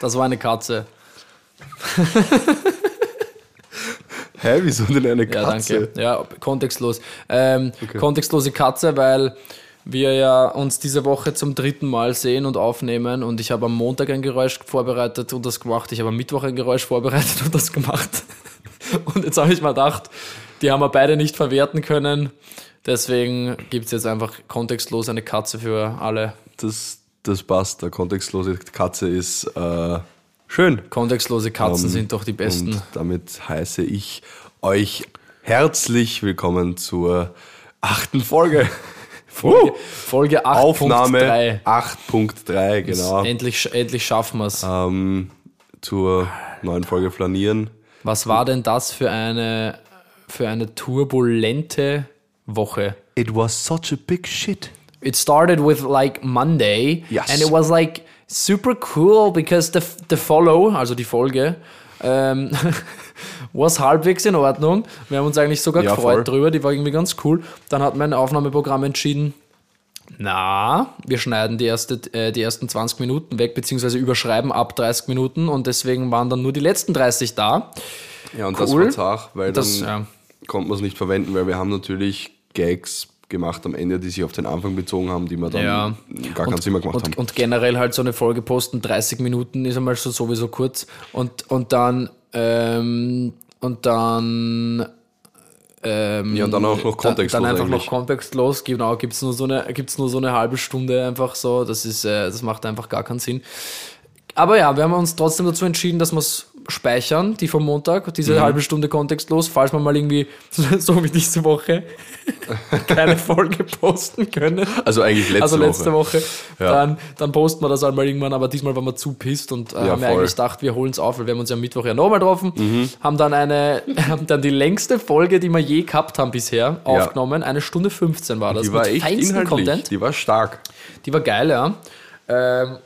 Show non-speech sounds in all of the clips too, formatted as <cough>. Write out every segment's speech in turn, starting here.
Das war eine Katze. Hä, wieso denn eine Ja, Katze? danke. Ja, kontextlos. Ähm, Kontextlose Katze, weil wir ja uns diese Woche zum dritten Mal sehen und aufnehmen und ich habe am Montag ein Geräusch vorbereitet und das gemacht. Ich habe am Mittwoch ein Geräusch vorbereitet und das gemacht. <laughs> Und jetzt habe ich mal gedacht, die haben wir beide nicht verwerten können. Deswegen gibt es jetzt einfach kontextlos eine Katze für alle. Das, das passt. Der kontextlose Katze ist äh, schön. Kontextlose Katzen Ähm, sind doch die besten. Und damit heiße ich euch herzlich willkommen zur achten Folge. <laughs> Folge, Folge 8.3. Aufnahme 8.3, genau. Endlich, endlich schaffen wir es. Ähm, zur neuen Folge Flanieren. Was war denn das für eine, für eine turbulente Woche? It was such a big shit. It started with like Monday Yes. and it was like super cool because the, the follow, also die Folge, ähm, <laughs> was halbwegs in Ordnung. Wir haben uns eigentlich sogar Ja, gefreut voll. drüber, die war irgendwie ganz cool. Dann hat mein Aufnahmeprogramm entschieden, na, wir schneiden die, erste, äh, die ersten 20 Minuten weg, beziehungsweise überschreiben ab 30 Minuten und deswegen waren dann nur die letzten 30 da. Ja, und das Cool. war zart, weil Das, dann ja. konnte man es nicht verwenden, weil wir haben natürlich Gags gemacht am Ende, die sich auf den Anfang bezogen haben, die wir dann Ja. gar keinen Sinn mehr gemacht und, haben. Und generell halt so eine Folge posten, 30 Minuten ist einmal so sowieso kurz. Und, und dann, ähm, und dann, ähm, ja, und dann auch noch kontextlos Dann, dann einfach eigentlich. noch kontextlos, genau, gibt's nur so eine, gibt's nur so eine halbe Stunde einfach so, das ist, äh, das macht einfach gar keinen Sinn. Aber ja, wir haben uns trotzdem dazu entschieden, dass wir es speichern, die vom Montag, diese Mhm. halbe Stunde kontextlos, falls wir mal irgendwie, <laughs> so wie diese Woche, <laughs> keine Folge posten können. Also eigentlich letzte, Also letzte Woche. Woche, Ja. dann, dann posten wir das einmal irgendwann, aber diesmal waren wir zu pisst und äh, Ja, haben wir voll. eigentlich gedacht, wir holen es auf, weil wir haben uns ja am Mittwoch ja nochmal getroffen, Mhm. haben dann eine, <laughs> haben dann die längste Folge, die wir je gehabt haben bisher, aufgenommen. Eine Stunde 15 war das. Die war mit echt inhaltlich, Content. die war stark. Die war geil, ja. Ähm,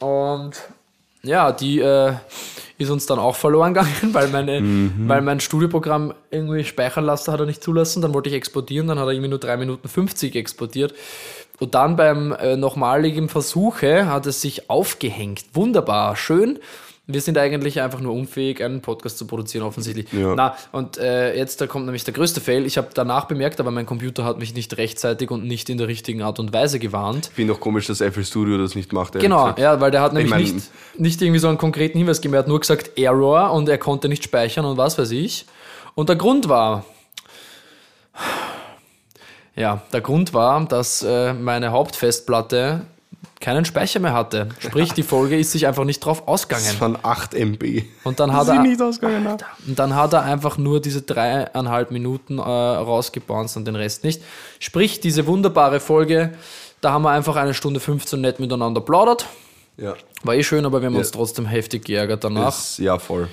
und ja, die äh, ist uns dann auch verloren <laughs> gegangen, weil, meine, Mhm. weil mein Studioprogramm irgendwie speichern lassen hat er nicht zulassen. Dann wollte ich exportieren, dann hat er irgendwie nur 3 Minuten 50 exportiert. Und dann beim äh, nochmaligen Versuche hat es sich aufgehängt. Wunderbar, schön. Wir sind eigentlich einfach nur unfähig, einen Podcast zu produzieren, offensichtlich. Ja. Na, und äh, jetzt da kommt nämlich der größte Fail. Ich habe danach bemerkt, aber mein Computer hat mich nicht rechtzeitig und nicht in der richtigen Art und Weise gewarnt. Ich finde auch komisch, dass FL Studio das nicht macht. Genau, gesagt. ja, weil der hat nämlich mein- nicht, nicht irgendwie so einen konkreten Hinweis gegeben. Er hat nur gesagt Error und er konnte nicht speichern und was weiß ich. Und der Grund war, ja, der Grund war, dass äh, meine Hauptfestplatte keinen Speicher mehr hatte. Sprich, die Folge ist sich einfach nicht drauf ausgegangen. Das waren 8 MB. Und dann hat Sie er, nicht ausgegangen. ne? und dann hat er einfach nur diese dreieinhalb Minuten äh, rausgebounced und den Rest nicht. Sprich, diese wunderbare Folge, da haben wir einfach eine Stunde 15 nett miteinander plaudert. Ja. War eh schön, aber wir haben uns Ja. trotzdem heftig geärgert danach. Das, ja, voll.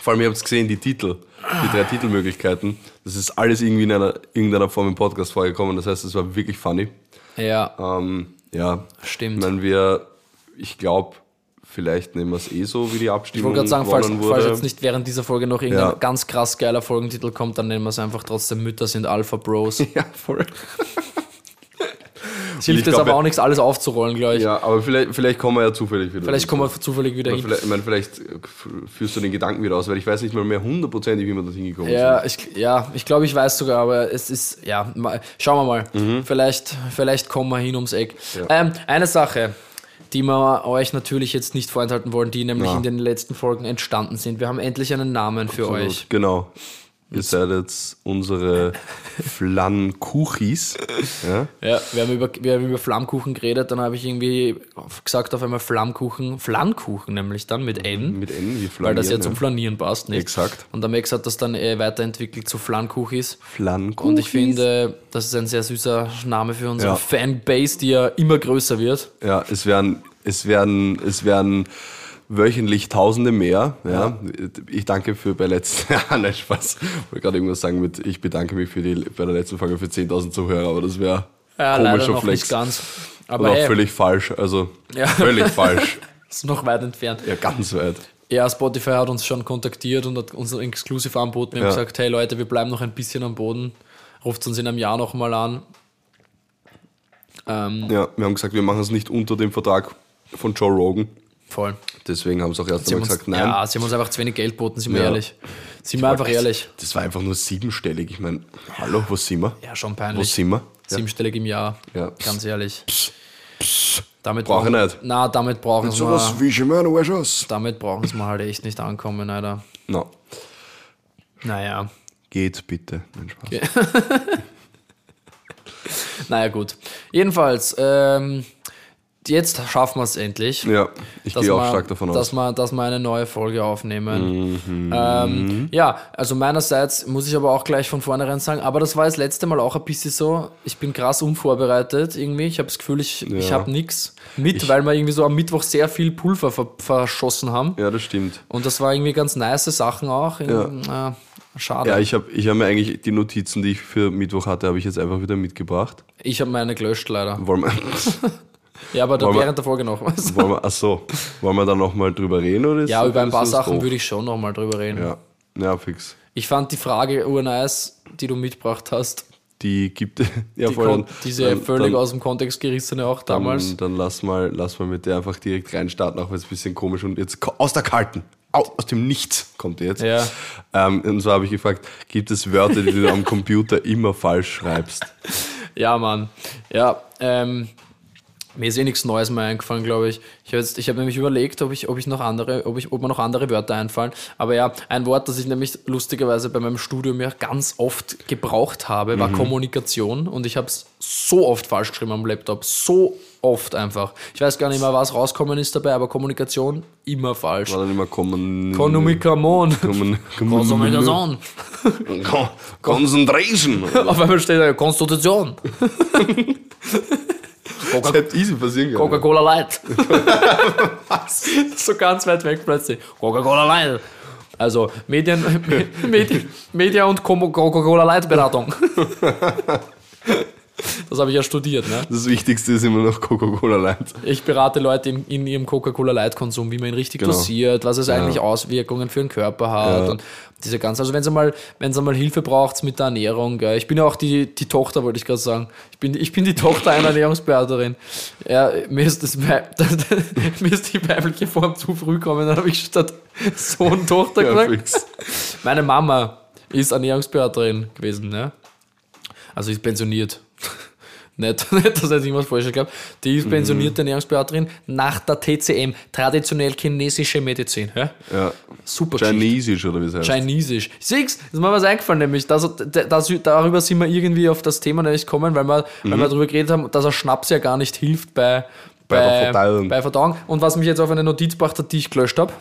Vor allem, ihr habt es gesehen, die Titel, die drei Titelmöglichkeiten, das ist alles irgendwie in einer, irgendeiner Form im Podcast vorgekommen. Das heißt, es war wirklich funny. Ja, Ähm, ja, Stimmt. Ich meine, wir, ich glaube, vielleicht nehmen wir es eh so, wie die ich Abstimmung wollte gerade sagen, falls, falls jetzt nicht während dieser Folge noch irgendein Ja. ganz krass geiler Folgentitel kommt, dann nennen wir es einfach trotzdem Mütter sind Alpha Bros. <laughs> ja, voll. Es hilft jetzt aber auch nichts, alles aufzurollen, glaube ich. Ja, aber vielleicht, vielleicht kommen wir ja zufällig wieder. Vielleicht kommen wir zufällig wieder hin. Vielleicht, ich meine, vielleicht äh, führst du den Gedanken wieder aus, weil ich weiß nicht mal mehr hundertprozentig, wie wir da hingekommen Ja, ich, ja, ich glaube, ich weiß sogar, aber es ist, ja, mal, schauen wir mal. Vielleicht, vielleicht kommen wir hin ums Eck. Mhm. Ja. Ähm, eine Sache, die wir euch natürlich jetzt nicht vorenthalten wollen, die nämlich Ja. in den letzten Folgen entstanden sind. Wir haben endlich einen Namen für sind. euch. Genau. Ihr seid jetzt unsere Flankuchis. Ja? Ja, wir haben über, wir haben über Flammkuchen geredet, dann habe ich irgendwie gesagt auf einmal Flammkuchen, Flammkuchen nämlich dann mit N, Mit N wie Flanieren. weil das ja zum Flanieren passt, nicht? Exakt. Und der Max hat das dann weiterentwickelt zu Flammkuchis. Flankuchis. Und ich finde, das ist ein sehr süßer Name für unsere Ja. Fanbase, die ja immer größer wird. Ja, es werden, es werden, es werden wöchentlich Tausende mehr. Ja. Ich danke für bei letzten, <laughs> ja, nein, Spaß. Ich wollte gerade irgendwas sagen mit, ich bedanke mich für die, bei der letzten Folge für 10.000 Zuhörer, aber das wäre Ja, komischer noch Flex. nicht ganz. Aber hey, völlig falsch, also Ja. völlig falsch. <laughs> ist noch weit entfernt. Ja, ganz weit. Ja, Spotify hat uns schon kontaktiert und hat uns ein Exclusive angeboten. Wir haben Ja. gesagt, hey Leute, wir bleiben noch ein bisschen am Boden. Ruft uns in einem Jahr nochmal an. Ähm, Ja, wir haben gesagt, wir machen es nicht unter dem Vertrag von Joe Rogan. Voll. Deswegen haben sie auch erst einmal haben uns, gesagt, nein. Ja, sie haben uns einfach zu wenig Geld geboten, sind wir Ja. ehrlich. Sind wir einfach ehrlich. Das war einfach nur siebenstellig. Ich meine, hallo, wo sind wir? Ja, schon Wo peinlich. sind wir? Ja. Siebenstellig im Jahr. Ja. Ganz ehrlich. Damit Brauch ich nicht. Na, damit brauchen sie mal, wie ich immer noch aus. damit brauchen sie mal halt echt nicht ankommen, Alter. No. Naja. Geht bitte. Nein, Spaß. <laughs> Naja, gut. Jedenfalls, ähm, jetzt schaffen wir es endlich. Ja, ich dass gehe auch stark davon dass aus. Wir, dass wir eine neue Folge aufnehmen. Mhm. Ähm, ja, also meinerseits muss ich aber auch gleich von vornherein sagen, aber das war das letzte Mal auch ein bisschen so. Ich bin krass unvorbereitet irgendwie. Ich habe das Gefühl, ich, ich Ja. habe nichts mit, weil wir irgendwie so am Mittwoch sehr viel Pulver ver verschossen haben. Ja, das stimmt. Und das war irgendwie ganz nice Sachen auch. Ja. schade. Ja, ich habe ich hab mir eigentlich die Notizen, die ich für Mittwoch hatte, habe ich jetzt einfach wieder mitgebracht. ich habe meine gelöscht leider. Wollen wir, <laughs> Ja, aber da Wollen wir- während der Folge noch was. wollen wir, ach so, wollen wir da nochmal drüber reden? Oder Ja, über ein paar Sachen würde ich schon nochmal drüber reden. Ja, ja, fix. Ich fand die Frage urnice, die du mitgebracht hast. Die gibt <laughs> ja Die voll. diese dann- völlig dann, aus dem Kontext gerissene auch damals. Dann, dann lass, mal, lass mal mit der einfach direkt reinstarten, auch wenn es ein bisschen komisch und jetzt aus der Kalten, aus, aus dem Nichts kommt jetzt. Ja. Ähm, und zwar habe ich gefragt, gibt es Wörter, die du am Computer immer falsch schreibst? <laughs> Ja, Mann. Ja, ähm, mir ist eh nichts Neues mehr eingefallen, glaube ich. Ich habe hab nämlich überlegt, ob ich, ob ich noch andere, ob ich, ob mir noch andere Wörter einfallen. Aber ja, ein Wort, das ich nämlich lustigerweise bei meinem Studium ja ganz oft gebraucht habe, Mhm. war Kommunikation. Und ich habe es so oft falsch geschrieben am Laptop. So oft einfach. Ich weiß gar nicht mehr, was rauskommen ist dabei, aber Kommunikation immer falsch. War dann immer kommen. Kommunikation. Kommunikation. Kon- Concentration. Auf einmal steht da Konstitution. <laughs> Das hätte easy passieren können. Coca-Cola Light. <laughs> <laughs> so ganz weit weg plötzlich. Coca-Cola Light. Also Medien, Me- <laughs> Medi, Media und Coca-Cola Light Beratung. Das habe ich ja studiert. Ne? Das Wichtigste ist immer noch Coca-Cola Light. Ich berate Leute in, in ihrem Coca-Cola Light Konsum, wie man ihn richtig Genau. dosiert, was es eigentlich Auswirkungen für den Körper hat Ja. und diese ganze. Also wenn sie mal, wenn sie mal Hilfe braucht mit der Ernährung, gell. ich bin ja auch die, die Tochter, wollte ich gerade sagen. Ich bin, ich bin die Tochter einer Ernährungsberaterin. Ja, mir ist das <laughs> mir ist die weibliche Form zu früh gekommen, dann habe ich statt Sohn Tochter Ja, gesagt. fix. Meine Mama ist Ernährungsberaterin gewesen, ne? Also ist pensioniert. Nicht, <laughs> nicht, dass ich irgendwas falsch glaube. Die Mhm. ist pensionierte Ernährungsberaterin nach der TCM, traditionell chinesische Medizin. Ja? Ja. Super. Chinesisch oder wie es heißt. Chinesisch. Siehst ist mir was eingefallen, nämlich, dass, dass, darüber sind wir irgendwie auf das Thema nicht gekommen, weil wir, weil wir darüber geredet haben, dass ein Schnaps ja gar nicht hilft bei, Bei der Verdauung. bei Verdauung. Und was mich jetzt auf eine Notiz gebracht hat, die ich gelöscht habe.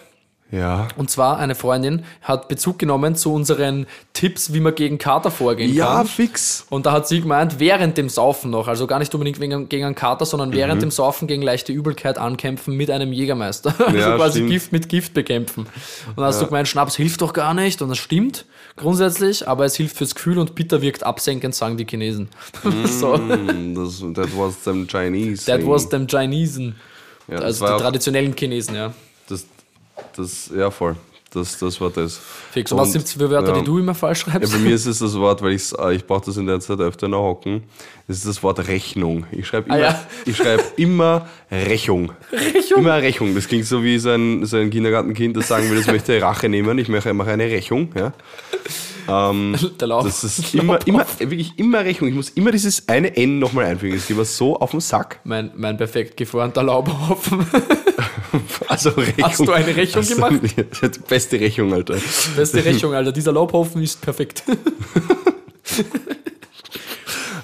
Ja. Und zwar eine Freundin hat Bezug genommen zu unseren Tipps, wie man gegen Kater vorgehen Ja, kann. fix. Und da hat sie gemeint, während dem Saufen noch, also gar nicht unbedingt wegen, gegen einen Kater, sondern Mhm. während dem Saufen gegen leichte Übelkeit ankämpfen mit einem Jägermeister. <laughs> Also Ja, quasi stimmt. Gift mit Gift bekämpfen. Und dann hast du gemeint, Schnaps hilft doch gar nicht. Und das stimmt grundsätzlich, aber es hilft fürs Gefühl und bitter wirkt absenkend, sagen die Chinesen. <laughs> so. Mm, Das, that was them Chinese. That thing. was them Chinesen. Ja, also die traditionellen Chinesen, ja. Das, ja, voll. Das, das war das. Fix. Und was sind für Wörter, ja. die du immer falsch Ja, schreibst? bei mir ist <laughs> es das Wort, weil äh, ich brauche das in der Zeit öfter noch hocken. Das ist das Wort Rechnung. Ich schreibe immer, Ah, ja. ich schreibe <laughs> immer Rechnung. Rechnung? Immer Rechnung. Das klingt so wie so ein, so ein Kindergartenkind, das sagen will, das möchte Rache nehmen. Ich mache, mache eine Rechnung. Ja. Ähm, <laughs> Der Lauf. das ist <laughs> immer, immer, wirklich immer Rechnung. Ich muss immer dieses eine N nochmal einfügen. Das geht mir so auf den Sack. Mein, mein perfekt geformter Laubhaufen. <laughs> Also Rechnung. Hast du eine Rechnung gemacht? Ja, die beste Rechnung, Alter. Beste Rechnung, Alter. Dieser Laubhaufen ist perfekt.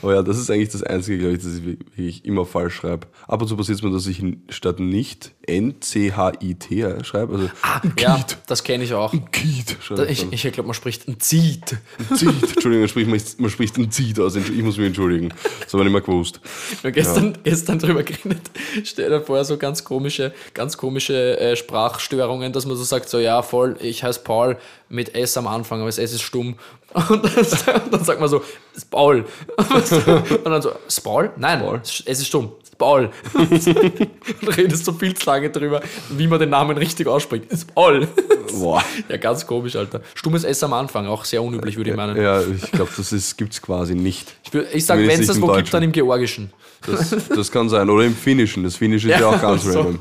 Aber ja, das ist eigentlich das Einzige, glaube ich, das ich wirklich immer falsch schreibe. Ab und zu passiert es mir, dass ich statt nicht N-C-H-I-T schreibe. Also ja, das kenne ich auch. Kiet Ich, ich glaube, man spricht ein. Ziet. Entschuldigung, man spricht, man, man spricht ein Ziet aus. Ich muss mich entschuldigen. Das habe ich nicht mehr gewusst. Wir gestern, gestern drüber geredet. Stell dir vor, so ganz komische, ganz komische äh, Sprachstörungen, dass man so sagt, so ja, voll, ich heiße Paul mit S am Anfang, aber das S ist stumm. Und dann, <laughs> und dann sagt man so, es ist Paul. <laughs> Und dann so, ist Paul? Nein, es ist stumm. Paul. <laughs> Und redest so viel zu lange drüber, wie man den Namen richtig ausspricht. Paul. <laughs> Boah. Ja, ganz komisch, Alter. Stummes S am Anfang, auch sehr unüblich, würde ich meinen. Ja, ich glaube, das gibt es quasi nicht. Ich, ich sage, wenn es das wo gibt, dann im Georgischen. Das, das kann sein. Oder im Finnischen. Das Finnische ist ja, auch ganz <laughs> so. random.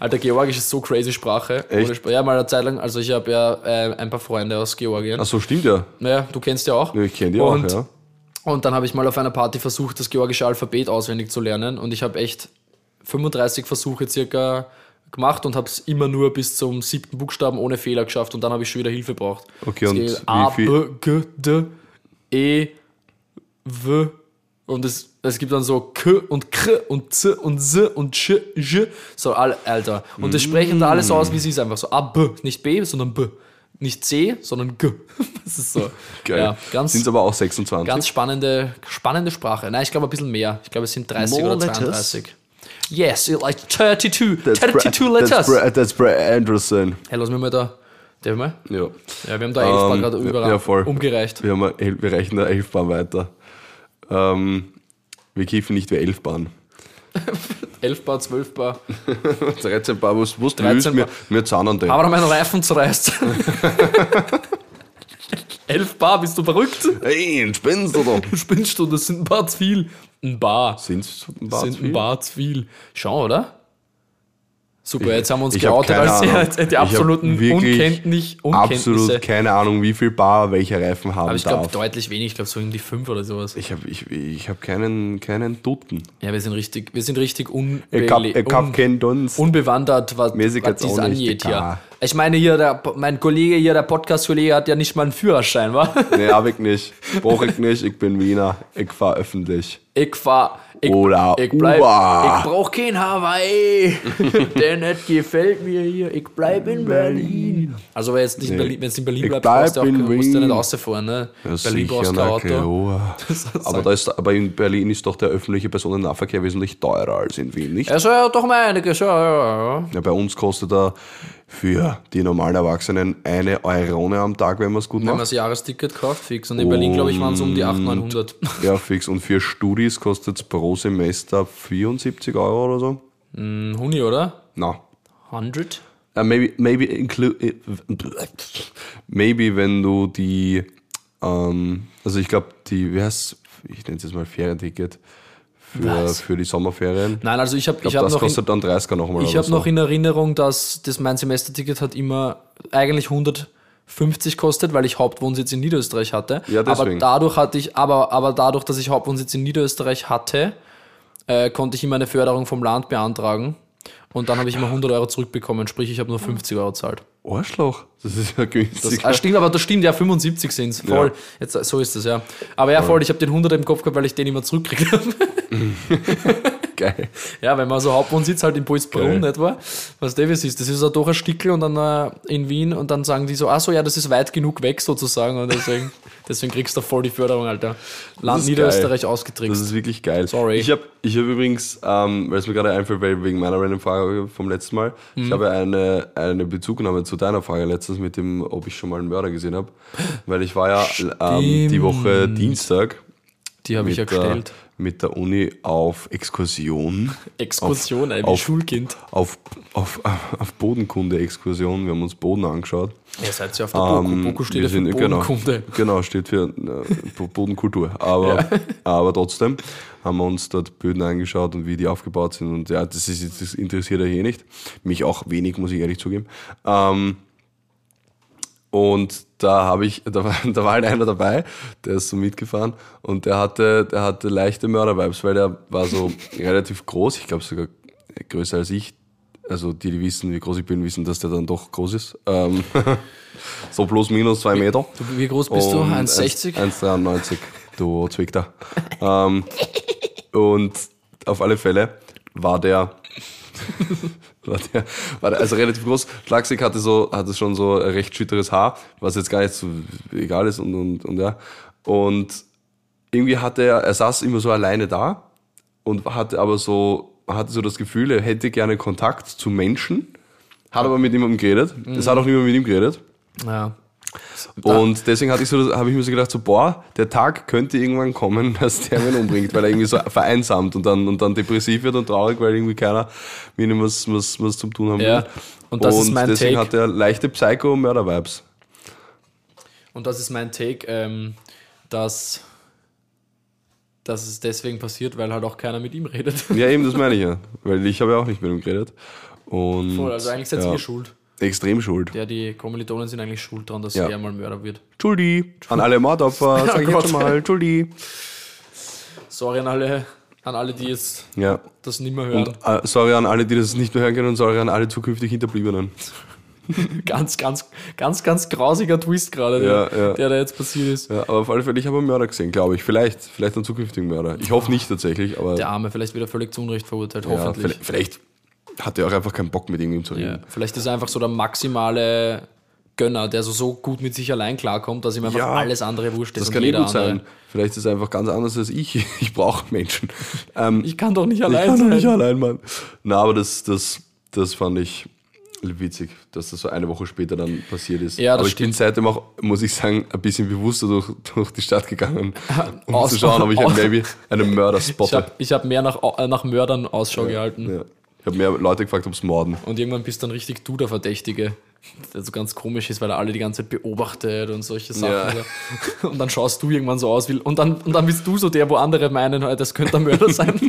Alter, Georgisch ist so crazy Sprache. Echt? Ja, mal eine Zeit lang, also ich habe ja äh, ein paar Freunde aus Georgien. Ach so, stimmt ja. Naja, du kennst ja auch. Ja, Ich kenne die auch, Und- ja. Und dann habe ich mal auf einer Party versucht, das georgische Alphabet auswendig zu lernen. Und ich habe echt 35 Versuche circa gemacht und habe es immer nur bis zum siebten Buchstaben ohne Fehler geschafft. Und dann habe ich schon wieder Hilfe braucht. Okay, Es und A, B, G, D, E, W. Und es, es gibt dann so K und K und Z und Z und Sch, J. So, Alter. Und das sprechen da alles aus, wie sie es einfach so. A, B. Nicht B, sondern B. Nicht C, sondern G. <laughs> Das ist so. Geil. Ja, ganz, Sind es aber auch 26? Ganz spannende, spannende Sprache. Nein, ich glaube ein bisschen mehr. Ich glaube, es sind 30 More oder letters? 32. Yes, like 32. That's 32 Bra- letters. That's, Bra that's Brad Anderson. hey, lass mich mal da. Darf ich mal? Ja. Ja, wir haben da 11 Bar Ähm, gerade überall ja, voll. umgereicht. Wir, haben wir reichen da 11 Bahn weiter. Ähm, wir kiffen nicht wie 11 Bahn. 11 Bar, 12 Bar. 13 Bar, was, was du 13 willst, wir, Bar. wir zahnen an den. Aber mein Reifen zerreißt. 11 Bar, bist du verrückt? Hey, ein spinnst du? <laughs> Du spinnst du, das sind ein Bar zu viel. Ein Bar. Sind es ein Das Bar sind zu ein viel? Bar zu viel. Schau, oder? Super, jetzt haben wir uns ich geoutet als Ahnung. die, Ich die absoluten Unkenntnis, Unkenntnisse. Absolut keine Ahnung, wie viel Bar welcher Reifen haben Aber ich glaube deutlich wenig, ich glaube so um die 5 oder sowas. Ich habe ich, ich hab keinen, keinen Dutten. Ja, wir sind richtig, wir sind richtig unbe Ich hab, ich hab un keinen Dunst. unbewandert, was, was nicht angeht hier. Ich meine hier, der, mein Kollege hier, der Podcast-Kollege hat ja nicht mal einen Führerschein, wa? <laughs> Nee, hab ich nicht. Brauch ich nicht. Ich bin Wiener. Ich fahr öffentlich. Ich fahr, ich, Oder ich bleib, Uber. ich brauch kein Hawaii, <laughs> der nicht gefällt mir hier, ich bleib in Berlin. Also wenn jetzt nicht in Berlin, wenn du in Berlin Ich bleibst, bleib brauchst du, auch, musst du nicht rausfahren, ne? Ja, Berlin brauchst du Auto. <laughs> Auto. Aber, da ist, aber in Berlin ist doch der öffentliche Personennahverkehr wesentlich teurer als in Wien, nicht? Also ja, doch mal einiges, ja, ja, ja. Ja, bei uns kostet er für die normalen Erwachsenen eine Eurone am Tag, wenn man es gut Wenn man macht. das Jahresticket kauft, fix. Und in Berlin, glaube ich, waren es um die 800, 900. <laughs> Ja, fix. Und für Studis kostet es pro Semester 74 Euro oder so. Ein Huni, oder? Na. 100? Uh, maybe, maybe, inclu maybe, wenn du die, ähm, also ich glaube, die, wie heißt ich nenne es jetzt mal Ferienticket für, Was? für die Sommerferien. Nein, also ich habe Ich ich hab das noch, in, kostet dann 30er nochmal. ich oder hab so. noch in Erinnerung, dass das mein Semesterticket hat immer eigentlich 150 kostet, weil ich Hauptwohnsitz in Niederösterreich hatte. Ja, aber deswegen. dadurch hatte ich, aber, aber dadurch, dass ich Hauptwohnsitz in Niederösterreich hatte, äh, konnte ich immer eine Förderung vom Land beantragen. Und dann habe ich immer 100 Euro zurückbekommen, sprich ich habe nur 50 Euro gezahlt. Arschloch. Das ist ja Das günstig. ah, stimmt, aber das stimmt, ja, 75 sind es. Voll. Ja. Jetzt, so ist das, ja. Aber ja, voll, ich habe den 100 im Kopf gehabt, weil ich den immer zurückkriege. <laughs> Geil. Ja, wenn man so Hauptwohnsitz halt in Pulsbrunn, Geil. nicht wahr? Was das ist, das ist ja doch ein Stickel und dann äh, in Wien und dann sagen die so, ach so, ja, das ist weit genug weg sozusagen und deswegen, <laughs> deswegen kriegst du voll die Förderung, Alter. Land Niederösterreich Das ausgetrickst. ist wirklich geil. Sorry. Ich habe ich hab übrigens, ähm, weil es mir gerade einfällt, wegen meiner random Frage vom letzten Mal, Mhm. ich habe eine, eine Bezugnahme zu deiner Frage letztens mit dem, ob ich schon mal einen Mörder gesehen habe. Weil ich war ja ähm, die Woche Dienstag Die habe ich ja mit, der, gestellt. mit der Uni auf Exkursion. Exkursion, auf- Schulkind. Auf, auf, auf Bodenkunde-Exkursion. Wir haben uns Boden angeschaut. Ihr seid ja auf der Boku. Ähm, Boku steht ja für genau, Bodenkunde. Genau, steht für äh, Bo- Bodenkultur. Aber, aber trotzdem haben wir uns dort Böden angeschaut und wie die aufgebaut sind. Und ja, das, ist, das interessiert euch eh nicht. Mich auch wenig, muss ich ehrlich zugeben. Ähm, und da habe ich, <laughs> da war, da war halt einer dabei, der ist so mitgefahren und der hatte, der hatte leichte Mörder-Vibes, weil der war so <laughs> relativ groß, ich glaube sogar größer als ich. Also die, die wissen, wie groß ich bin, wissen, dass der dann doch groß ist. Ähm, <laughs> so plus minus zwei Meter. Du, wie groß bist du? Und 1,60? 1,93, du Zwickter. ähm, und auf alle Fälle war der, war der, war der also relativ groß. Schlagsig hatte so, hatte schon so recht schütteres Haar, was jetzt gar nicht so egal ist und, und, und ja. Und irgendwie hatte er, er saß immer so alleine da und hatte aber so, hatte so das Gefühl, er hätte gerne Kontakt zu Menschen, hat aber mit niemandem geredet. Es hat auch niemand mit ihm geredet. Ja. Und deswegen hatte ich so, habe ich mir so gedacht, so, boah, der Tag könnte irgendwann kommen, <laughs> dass der ihn umbringt, weil er irgendwie so vereinsamt und dann, und dann depressiv wird und traurig, weil irgendwie keiner mit ihm was, was, was zum tun haben Ja, will. und das ist mein deswegen Take. hat er leichte Psycho-Mörder-Vibes. Und das ist mein Take, ähm, dass, dass es deswegen passiert, weil halt auch keiner mit ihm redet. Ja, eben, das <laughs> meine ich ja. Weil ich habe ja auch nicht mit ihm geredet. Und, Voll, also eigentlich seid ja, ihr schuld. Extrem schuld. Ja, die Kommilitonen sind eigentlich schuld dran, dass Ja. er mal Mörder wird. Schuldi. An alle Mordopfer, <laughs> sag ich jetzt mal. Schuldi. Sorry an alle, an alle, die jetzt Ja. das nicht mehr hören. Und äh, sorry an alle, die das nicht mehr hören können und sorry an alle zukünftig Hinterbliebenen. <laughs> ganz, ganz, ganz, ganz grausiger Twist gerade, der, Ja, ja. der da jetzt passiert ist. Ja, aber auf alle Fälle, ich habe einen Mörder gesehen, glaube ich. Vielleicht, vielleicht einen zukünftigen Mörder. Ich hoffe nicht tatsächlich, aber Der Arme vielleicht wieder völlig zu Unrecht verurteilt, ja, hoffentlich. vielleicht, vielleicht hat er auch einfach keinen Bock mit irgendwem zu reden. Ja, vielleicht ist er einfach so der maximale Gönner, der so, so gut mit sich allein klarkommt, dass ihm einfach Ja, alles andere wurscht ist. Das kann eh jeder gut andere. sein. Vielleicht ist es einfach ganz anders als ich. <laughs> Ich brauche Menschen. Ähm, Ich kann doch nicht ich allein kann doch sein. nicht allein, Mann. Na, aber das, das, das fand ich witzig, dass das so eine Woche später dann passiert ist. Ja, das aber ich bin stimmt. seitdem auch, muss ich sagen, ein bisschen bewusster durch, durch die Stadt gegangen, um <laughs> Aus- zu schauen, ob ich <laughs> aus- maybe einen Mörder Ich spotte. habe ich hab mehr nach, nach Mördern Ausschau gehalten. Ja. Ich habe mehr Leute gefragt, ob es morden. Und irgendwann bist dann richtig du der Verdächtige. Der so ganz komisch ist, weil er alle die ganze Zeit beobachtet und solche Sachen. Ja. Und dann schaust du irgendwann so aus wie. Und dann, und dann bist du so der, wo andere meinen, halt, das könnte ein Mörder <laughs> sein.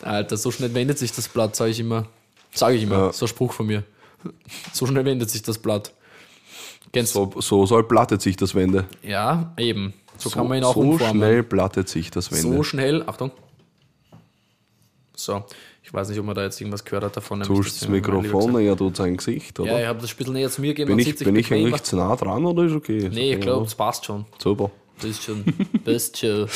Alter, so schnell wendet sich das Blatt, sage ich immer. Sage ich immer. Ja. So ein Spruch von mir. So schnell wendet sich das Blatt. Kennst So, so soll plattet sich das Wende. Ja, eben. So, kann man ihn auch so umformen. schnell plattet sich das Wende. So schnell, Achtung. So, ich weiß nicht, ob man da jetzt irgendwas gehört hat davon. Du hast das Mikrofon näher tut sein Gesicht, oder? Ja, ich habe das ein bisschen näher zu mir gegeben. bin man ich, sieht sich bin ich eigentlich zu nah dran oder ist okay? Nee, ich glaube, es passt schon. Super. Bist schon. <laughs> Bist schon.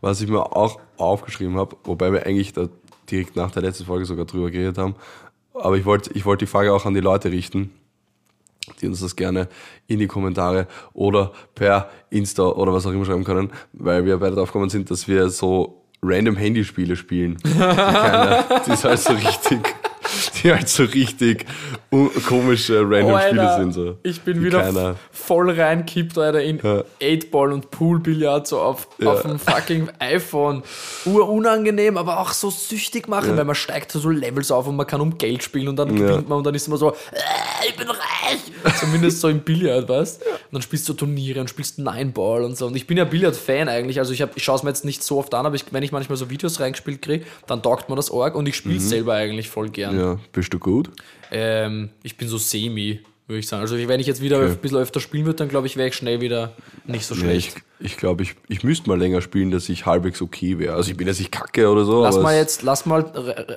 Was ich mir auch aufgeschrieben habe, wobei wir eigentlich da direkt nach der letzten Folge sogar drüber geredet haben, aber ich wollte ich wollt die Frage auch an die Leute richten, die uns das gerne in die Kommentare oder per Insta oder was auch immer schreiben können, weil wir beide drauf gekommen sind, dass wir so random Handyspiele spielen. Die, keine, die ist halt so richtig, die halt so richtig komische random Spiele Alter, sind. So. ich bin Die wieder keiner- voll reinkippt, Alter, in Ja. 8-Ball und Poolbillard so auf, auf dem fucking iPhone. Urunangenehm, aber auch so süchtig machen, weil man steigt so Levels auf und man kann um Geld spielen und dann gewinnt man und dann ist man so, äh, ich bin reich. Zumindest so im Billard, weißt Und dann spielst du Turniere und spielst Nine-Ball und so. Und ich bin ja Billard-Fan eigentlich, also ich, hab, ich schaue es mir jetzt nicht so oft an, aber ich, wenn ich manchmal so Videos reingespielt kriege, dann taugt man das arg und ich spiele es selber eigentlich voll gern. Ja, bist du gut? Ähm, ich bin so semi, würde ich sagen. Also wenn ich jetzt wieder Okay. ein bisschen öfter spielen würde, dann glaube ich, wäre ich schnell wieder nicht so Ja, schlecht. ich ich glaube, ich, ich müsste mal länger spielen, dass ich halbwegs okay wäre. Also ich bin jetzt nicht kacke oder so, lass mal jetzt, lass mal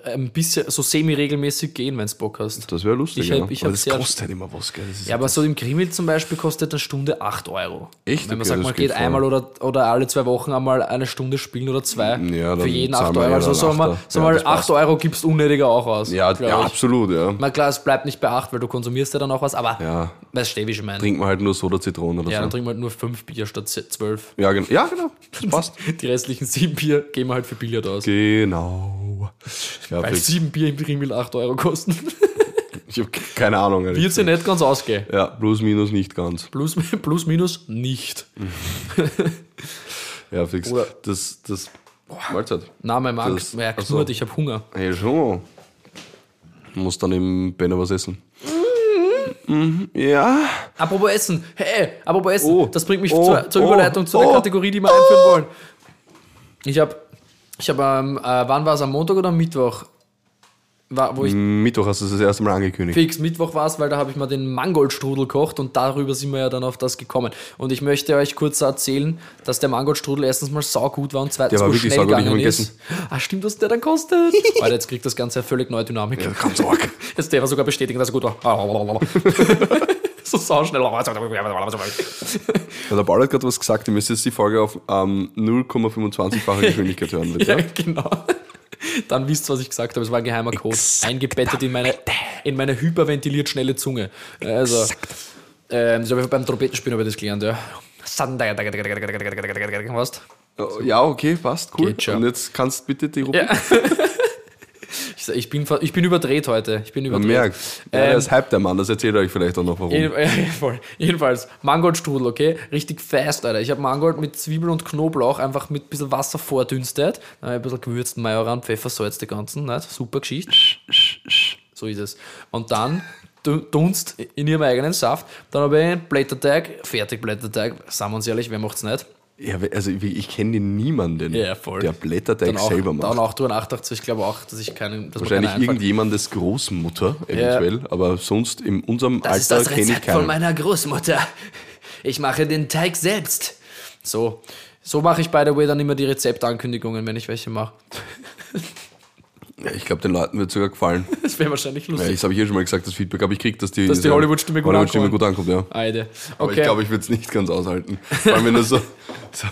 äh, ein bisschen so semi-regelmäßig gehen, wenn es Bock hast. das wäre lustig. Ich ja. hab- ich aber hab das kostet halt immer was, gell? Ja, aber so im Krimi zum Beispiel kostet eine Stunde 8 Euro. Echt? Wenn man Okay, sagt, man geht geht einmal oder, oder alle zwei Wochen einmal eine Stunde spielen oder zwei. Ja, dann für jeden zahlen 8 wir Euro. ja Also dann so mal, Ja, mal das 8 passt. Euro gibst unnötiger auch aus. ja, ja absolut, ja. Na klar, es bleibt nicht bei 8, weil du konsumierst ja dann auch was, aber Ja. weißt du, wie ich meine. Trinkt man halt nur Soda Zitrone oder Ja, dann so. trinken wir halt nur 5 Bier statt 12. Ja, gen ja, genau. Das <laughs> passt. Die restlichen 7 Bier geben wir halt für Billard aus. genau. Ja, Weil. 7 Bier im Krimi 8 Euro kosten. <laughs> ich habe keine Ahnung. ehrlich Wird sie nicht ganz ausgehen. Ja, plus minus nicht ganz. Plus, <laughs> plus minus nicht. Ja, fix. Oder- Das, das, Mahlzeit. Na, mein Magen merkt so. nur, ich habe Hunger. Hey, schon. Muss dann im Benno was essen. Mhm. Ja. Apropos Essen. Hey, apropos Essen. Oh. Das bringt mich Oh. zur, zur Oh. Überleitung zu der Oh. Kategorie, die wir einführen wollen. Ich habe, ich habe, ähm, äh, wann war es, am Montag oder am Mittwoch? War, wo ich Mittwoch hast du das, das erste Mal angekündigt. fix Mittwoch war es, weil da habe ich mal den Mangoldstrudel gekocht und darüber sind wir ja dann auf das gekommen. Und ich möchte euch kurz erzählen, dass der Mangoldstrudel erstens mal saugut war und zweitens Der war so schnell gegangen ist. Ah, stimmt, was der dann kostet? <laughs> Alter, jetzt kriegt das Ganze eine völlig neue Dynamik. Ja, ganz arg. <laughs> Jetzt der war sogar bestätigen, dass er gut war. <laughs> so sauschnell. Ja, der Paul hat gerade was gesagt, ihr müsst jetzt die Folge auf ähm, 0,25-fache Geschwindigkeit hören, bitte. Ja, genau. Dann wisst ihr, was ich gesagt habe. Es war ein geheimer Code. Eingebettet in meine, in meine hyperventiliert schnelle Zunge. Also, ähm, das habe ich beim Trompetenspielen habe ich das gelernt, ja. Was? Oh, Ja, okay, passt, cool. Und jetzt kannst du bitte die Rubrik. Ich, ich, bin, ich bin überdreht heute. Ich bin Man überdreht. merkt. Ja, Ähm, ist Hype, der Mann, das erzählt euch vielleicht auch noch warum. Jeden. <laughs> Jedenfalls, Mangoldstrudel, okay? Richtig fest, Alter. Ich habe Mangold mit Zwiebel und Knoblauch einfach mit ein bisschen Wasser vordünstet. Dann ein bisschen gewürzt, Majoran, Pfeffer, Salz, die ganzen. Nicht? Super Geschichte. So ist es. Und dann du- Dunst in ihrem eigenen Saft. Dann habe ich einen Blätterteig, fertig Blätterteig. Sagen wir uns ehrlich, wer macht's nicht? Ja, also ich, kenne niemanden, Ja, voll. der Blätterteig Dann auch, selber dann macht. auch drüber nachgedacht, ich glaube auch, dass ich keinen. Dass Wahrscheinlich einfällt. irgendjemandes Großmutter eventuell, aber sonst in unserem Das ist Alter das kenne ich Rezept von keinen. meiner Großmutter. Ich mache den Teig selbst. So. So mache ich, by the way, dann immer die Rezeptankündigungen, wenn ich welche mache. Ja, ich glaube, den Leuten wird sogar gefallen. <laughs> Das wäre wahrscheinlich Ja, lustig. das habe ich eh schon mal gesagt, das Feedback habe ich gekriegt, dass die, Dass die Hollywood-Stimme gut ankommt. gut ankommt. Ja. Eide. Aber Okay. ich glaube, ich würde es nicht ganz aushalten. Vor allem, wenn du so, <laughs> so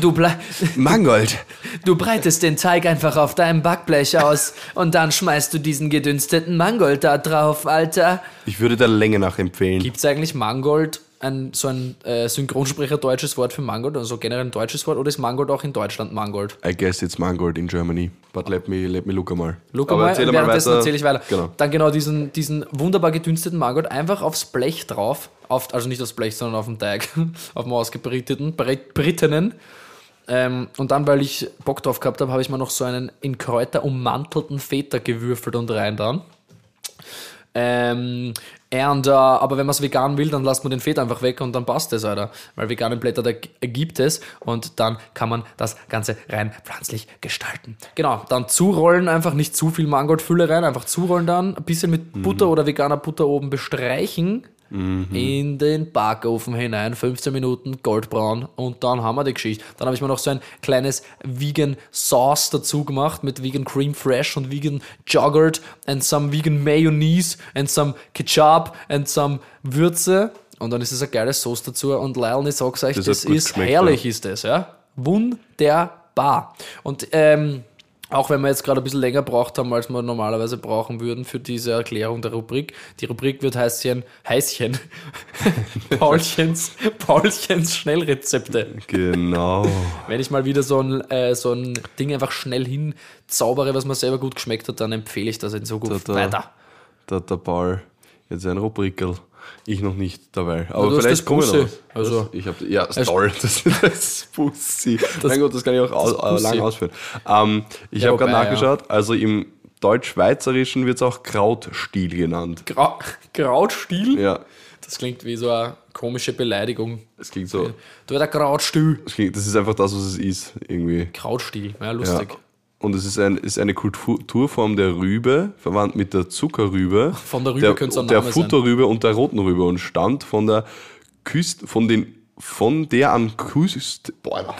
du, ble Mangold. <laughs> du breitest den Teig einfach auf deinem Backblech aus und dann schmeißt du diesen gedünsteten Mangold da drauf, Alter. Ich würde der Länge nach empfehlen. Gibt es eigentlich Mangold, ein, so ein äh, Synchronsprecher deutsches Wort für Mangold, also generell ein deutsches Wort, oder ist Mangold auch in Deutschland Mangold? I guess it's Mangold in Germany. But let me, let me look einmal. Look Aber mal, erzähl währenddessen weiter. erzähle ich weiter. Genau. Dann genau diesen, diesen wunderbar gedünsteten Mangold einfach aufs Blech drauf, auf, also nicht aufs Blech, sondern auf den Teig, <laughs> auf dem ausgebriteten, Brit- Brittenen. Ähm, und dann, weil ich Bock drauf gehabt habe, habe ich mir noch so einen in Kräuter ummantelten Feta gewürfelt und rein dann. Ähm, und, äh, aber wenn man es vegan will, dann lasst man den Feta einfach weg und dann passt es, Alter. Weil vegane Blätter, da gibt es und dann kann man das Ganze rein pflanzlich gestalten. Genau, dann zurollen, einfach nicht zu viel Mangoldfülle rein, einfach zurollen dann, ein bisschen mit Butter oder veganer Butter oben bestreichen, in den Backofen hinein, 15 Minuten goldbraun und dann haben wir die Geschichte. Dann habe ich mir noch so ein kleines Vegan Sauce dazu gemacht mit Vegan Cream Fresh und Vegan Joghurt and some Vegan Mayonnaise and some Ketchup and some Würze und dann ist es eine geile Sauce dazu und Lyle, ich sag's euch, Das das, ist herrlich ist das, ja. Wunderbar. Und ähm, auch wenn wir jetzt gerade ein bisschen länger braucht haben, als wir normalerweise brauchen würden für diese Erklärung der Rubrik. Die Rubrik wird heißchen, heißchen, <laughs> Paulchens, Paulchens Schnellrezepte. Genau. Wenn ich mal wieder so ein, äh, so ein Ding einfach schnell hinzaubere, was mir selber gut geschmeckt hat, dann empfehle ich das in so gut Da, weiter. da, der Paul, jetzt ein Rubrikel. Ich noch nicht dabei. Aber hast vielleicht das kommen wir noch. Also- ich habe ja, Story, das, das Pussy. <laughs> mein Gott, das kann ich auch aus, äh, lang ausführen. Ähm, ich Ja, habe gerade nachgeschaut, also im Deutsch-Schweizerischen wird es auch Krautstil genannt. Grau Krautstiel? Ja, Das klingt wie so eine komische Beleidigung. es klingt so. Du der Krautstiel. klingt- Das ist einfach das, was es ist, irgendwie. Krautstiel, ja, Ja. Und es ist, ein, ist eine Kulturform der Rübe, verwandt mit der Zuckerrübe, Von der Rübe könnte es der. Futterrübe und der roten Rübe und stammt von der Küste, von den von der an Küste, boah,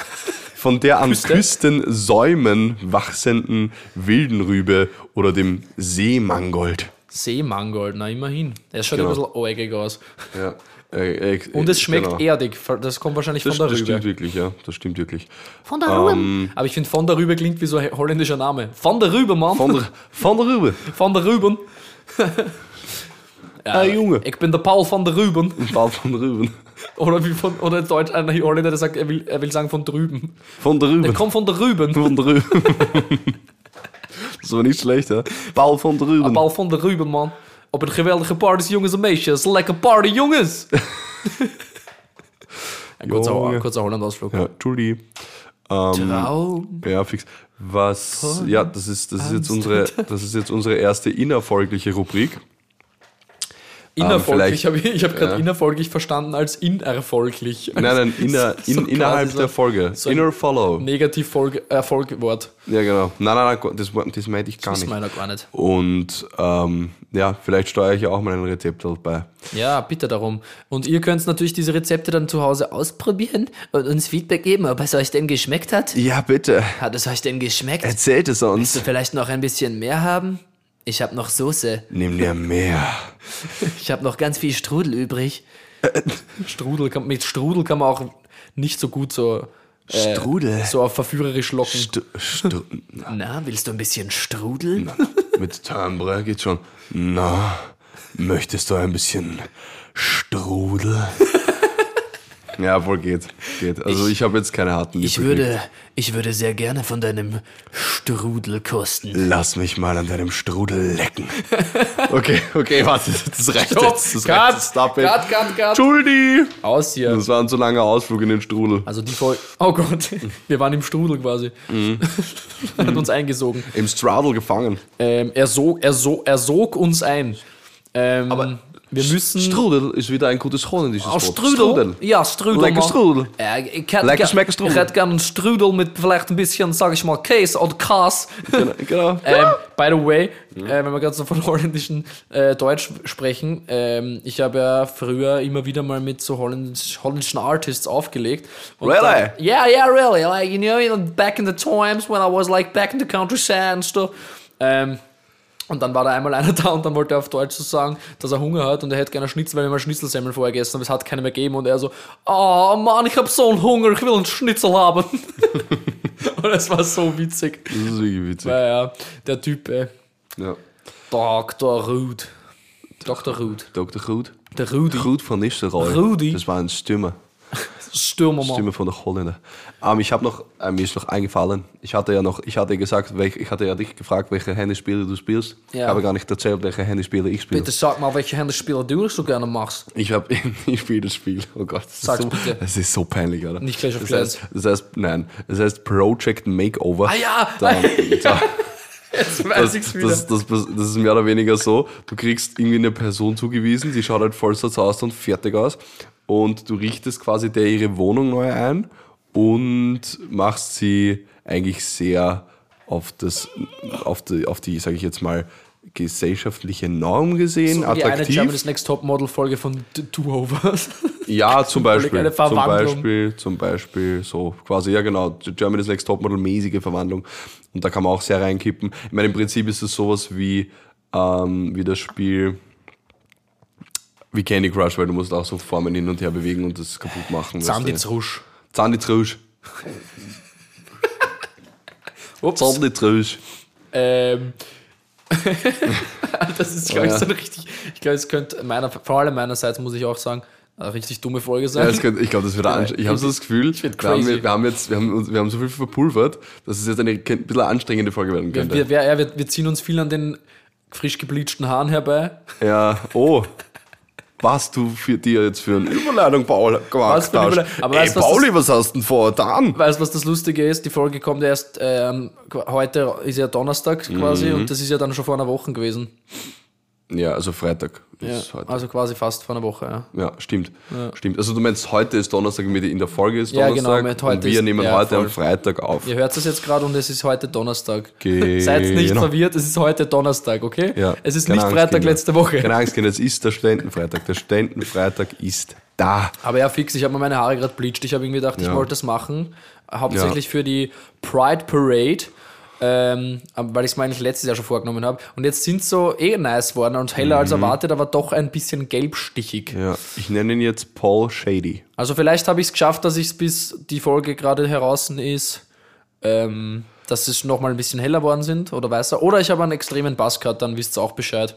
von der an Küste? Küstensäumen wachsenden wilden Rübe oder dem Seemangold. Seemangold, na immerhin. Er schaut Genau. ein bisschen äugig aus. Ja. Äh, äh, Und es schmeckt genau. erdig. Das kommt wahrscheinlich Das, von der das Rübe. stimmt wirklich, ja. Das stimmt wirklich. Von der Rübe. Aber ich finde, von der Rübe klingt wie so ein holländischer Name. Von der Rübe, Mann. Von der, von der Rübe. <laughs> Von der Rüben. <laughs> ja, Ah, Junge. Ich bin der Paul von der Rüben. <laughs> Paul von der Rüben. Oder wie von, oder in Deutsch, ein Holländer, der sagt, er will, er will sagen von drüben. Von der Rübe. Er kommt von der Rüben. Von der Rübe. das war nicht schlecht, ja. Paul von der Rüben. Paul van der Ruben, man. Op een geweldige party, jongens en meisjes. Lekker party, jongens! Ein kurzer, Junge. ein kurzer Holland-Ausflug. Ja, Julie. Ähm, Traum. ja, fix. Was, ja, das ist, das ist jetzt unsere, <laughs> das ist jetzt unsere erste innerfolgliche Rubrik. Innerfolglich, vielleicht- hab ich, ich habe gerade ja. innerfolglich verstanden als inerfolglich. Nein, nein, <laughs> inner, So in, quasi innerhalb so der Folge. so Inner Follow. Negativ-Erfolgwort. Ja, genau. Nein, nein, nein, das, das meinte ich gar Das nicht. meiner gar nicht. Und ähm, ja, vielleicht steuere ich ja auch mal ein Rezept dabei. Ja, bitte darum. Und ihr könnt natürlich diese Rezepte dann zu Hause ausprobieren und uns Feedback geben, ob es euch denn geschmeckt hat. Ja, bitte. Hat es euch denn geschmeckt? Erzählt es Willst uns. du vielleicht noch ein bisschen mehr haben? Ich habe noch Soße. Nimm dir mehr. <laughs> Ich habe noch ganz viel Strudel übrig. <laughs> Strudel kann, mit Strudel kann man auch nicht so gut so, äh, Strudel. so auf verführerisch locken. St St Na, willst du ein bisschen Strudel? mit Timbre geht schon. Na, möchtest du ein bisschen Strudel? <laughs> ja, wohl geht. Geht. Also ich, habe jetzt keine harten Ich würde, ich würde sehr gerne von deinem Strudel kosten. Lass mich mal an deinem Strudel lecken. <laughs> Okay, okay, warte, das reicht Stopp, jetzt. Das cut, reicht jetzt. Stop it. cut, cut, cut. Entschuldi! Aus hier. Das war ein zu langer Ausflug in den Strudel. Also die Folge. Oh Gott, <laughs> wir waren im Strudel quasi. Mhm. <laughs> Hat uns eingesogen. Im Strudel gefangen. Ähm, er, sog, er, sog, er sog uns ein. Ähm, Aber Wir müssen. Strudel ist wieder ein gutes holländisches Oh, Wort. Strudel? Ja, Strudel. Lecker. Strudel. Ja, ich hätte Lecker schmecken Strudel. Ich hätte gerne einen Strudel mit vielleicht ein bisschen, sag ich mal, Käse oder Kas. Genau. genau. <laughs> ähm, by the way, äh, wenn wir gerade so von <laughs> holländischen äh, Deutsch sprechen, ähm, ich habe ja früher immer wieder mal mit so holländisch, holländischen Artists aufgelegt. Really? Dann, yeah, yeah, really. Like, you know, you know, back in the times when I was like back in the countryside and stuff. Ähm, und dann war da einmal <laughs> einer da und dann wollte er auf Deutsch so sagen, dass er Hunger hat und er hätte gerne Schnitzel, weil wir mal Schnitzelsemmeln vorher gegessen haben. Es hat keine mehr gegeben und er so, oh Mann, ich habe so einen Hunger, ich will einen Schnitzel haben. <laughs> und es war so witzig. Das ist wirklich witzig. Ja, ja, der Typ, ey. Ja. Dr. Ruud. Dr. Ruud. Dr. Goed. Der Rudi. Goed van Nistelrooy. Rudi? Das war ein Stimme. Stürmermann. Stimme von der Holländer. Ähm, ich habe noch, äh, mir ist noch eingefallen, ich hatte ja noch, ich hatte gesagt, welch, ich hatte ja dich gefragt, welche Handyspiele du spielst. Ja. Ich habe gar nicht erzählt, welche Handyspiele ich spiele. Bitte sag mal, welche Handyspieler du so gerne machst. Ich habe <laughs> ich spiele das Spiel. Oh Gott, das Sag's ist, so, bitte. das ist so peinlich, oder? Nicht Clash of das heißt, das heißt, nein, das heißt Project Makeover. Ah ja, Da, <laughs> da, jetzt weiß das, ich's wieder. das, das, das, ist mehr oder weniger so, du kriegst irgendwie eine Person zugewiesen, die schaut halt vollsatz aus und fertig aus und du richtest quasi der ihre Wohnung neu ein und machst sie eigentlich sehr auf das, auf die, auf die sage ich jetzt mal, gesellschaftliche Norm gesehen, so wie eine attraktiv. Germany's Next Topmodel Folge von D- Two Overs. <laughs> Ja, zum Beispiel. eine Zum. Beispiel, zum Beispiel, so quasi, ja genau, Germany's Next Topmodel, mäßige Verwandlung. Und da kann man auch sehr reinkippen. Ich meine, im Prinzip ist es sowas wie, ähm, wie das Spiel, wie Candy Crush, weil du musst auch so Formen hin und her bewegen und das kaputt machen. Zanditrusch. <laughs> Ups. Zanditrusch. Ähm. <laughs> das ist, glaube ich, Ja. so richtig. Ich glaube, es könnte meiner, vor allem meinerseits, muss ich auch sagen, eine richtig dumme Folge sein. Ja, könnte, ich glaube, das wird anstrengend. Ich habe so das Gefühl, wir haben, wir haben jetzt, wir haben, wir haben so viel verpulvert, dass es jetzt eine ein bisschen anstrengende Folge werden könnte. wir, wir, ja, wir ziehen uns viel an den frisch gebleachten Haaren herbei. Ja, oh. <laughs> Was du für dir jetzt für eine Überleitung, Paul, gemacht Was hast. Aber Ey, weißt du, was Pauli, was hast du denn vor dann? Weißt du, was das Lustige ist? Die Folge kommt erst, ähm, heute ist ja Donnerstag quasi Mhm. und das ist ja dann schon vor einer Woche gewesen. Ja, also Freitag. Ja, Ist heute. also quasi fast vor einer Woche, ja. Ja, stimmt. Stimmt. Also du meinst, heute ist Donnerstag, in der Folge ist Ja, Donnerstag. genau, mit heute und wir ist- nehmen ja, heute am voll. Freitag auf. Ihr hört es jetzt gerade und es ist heute Donnerstag. Genau. <laughs> Seid nicht verwirrt, es ist heute Donnerstag, okay? Ja, Es ist keine nicht Angst, Freitag Kinder. letzte Woche. Keine Angst, Kinder, es ist der Ständenfreitag. Der Ständenfreitag ist da. Aber ja, fix, ich habe mir meine Haare gerade bleached. Ich habe irgendwie gedacht, ich Ja. wollte das machen. Hauptsächlich für die Pride Parade. Ähm, weil ich es mir eigentlich letztes Jahr schon vorgenommen habe. Und jetzt sind so eh nice worden und heller als Mhm. erwartet, aber doch ein bisschen gelbstichig. Ja, ich nenne ihn jetzt Paul Shady. Also vielleicht habe ich es geschafft, dass ich es bis die Folge gerade heraus ist, ähm, dass es nochmal ein bisschen heller worden sind oder weißer. Oder ich habe einen extremen Buzzcut, dann wisst ihr auch Bescheid.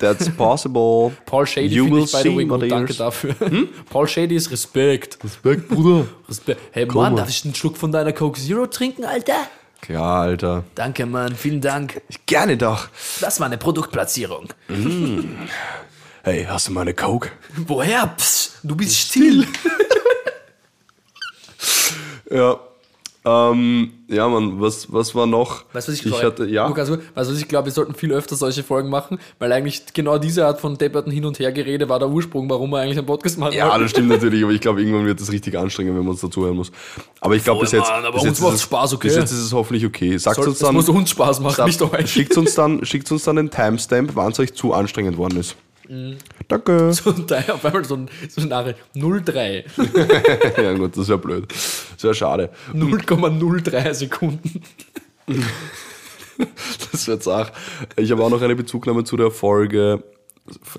That's <laughs> possible. Paul Shady finde ich by the way gut, danke dafür. <laughs> Paul Shady ist Respekt. Respekt, Bruder. Respekt. Hey Mann, mal. darf ich einen Schluck von deiner Coke Zero trinken, Alter? Klar, Alter. Danke, Mann, vielen Dank. Gerne doch. Das war eine Produktplatzierung. Hey, hast du mal eine Coke? Woher? Psst, du bist still. <laughs> Ja. Ähm, ja, Mann, was, was war noch? Weißt du, was ich, ich hatte, ja. Lukas, weißt du, was ich glaube, wir sollten viel öfter solche Folgen machen, weil eigentlich genau diese Art von depperten Hin- und Hergerede war der Ursprung, warum wir eigentlich einen Podcast machen Ja, wollten. das stimmt <laughs> natürlich, aber ich glaube, irgendwann wird das richtig anstrengend, wenn man uns dazuhören muss. Aber ich glaube, bis jetzt, Mann, aber bis uns es, Spaß, okay? Bis jetzt ist es hoffentlich okay. Sagt uns es dann, muss uns Spaß machen, nicht euch. schickt <laughs> uns dann, schickt uns dann einen Timestamp, wann es euch zu anstrengend worden ist. Mhm. Danke. <laughs> Und da auf einmal so ein, so ein Nachricht. 03. <laughs> ja gut, das wäre blöd. Das wäre schade. 0,03 Sekunden. <laughs> Das wäre zart. Ich habe auch noch eine Bezugnahme zu der Folge.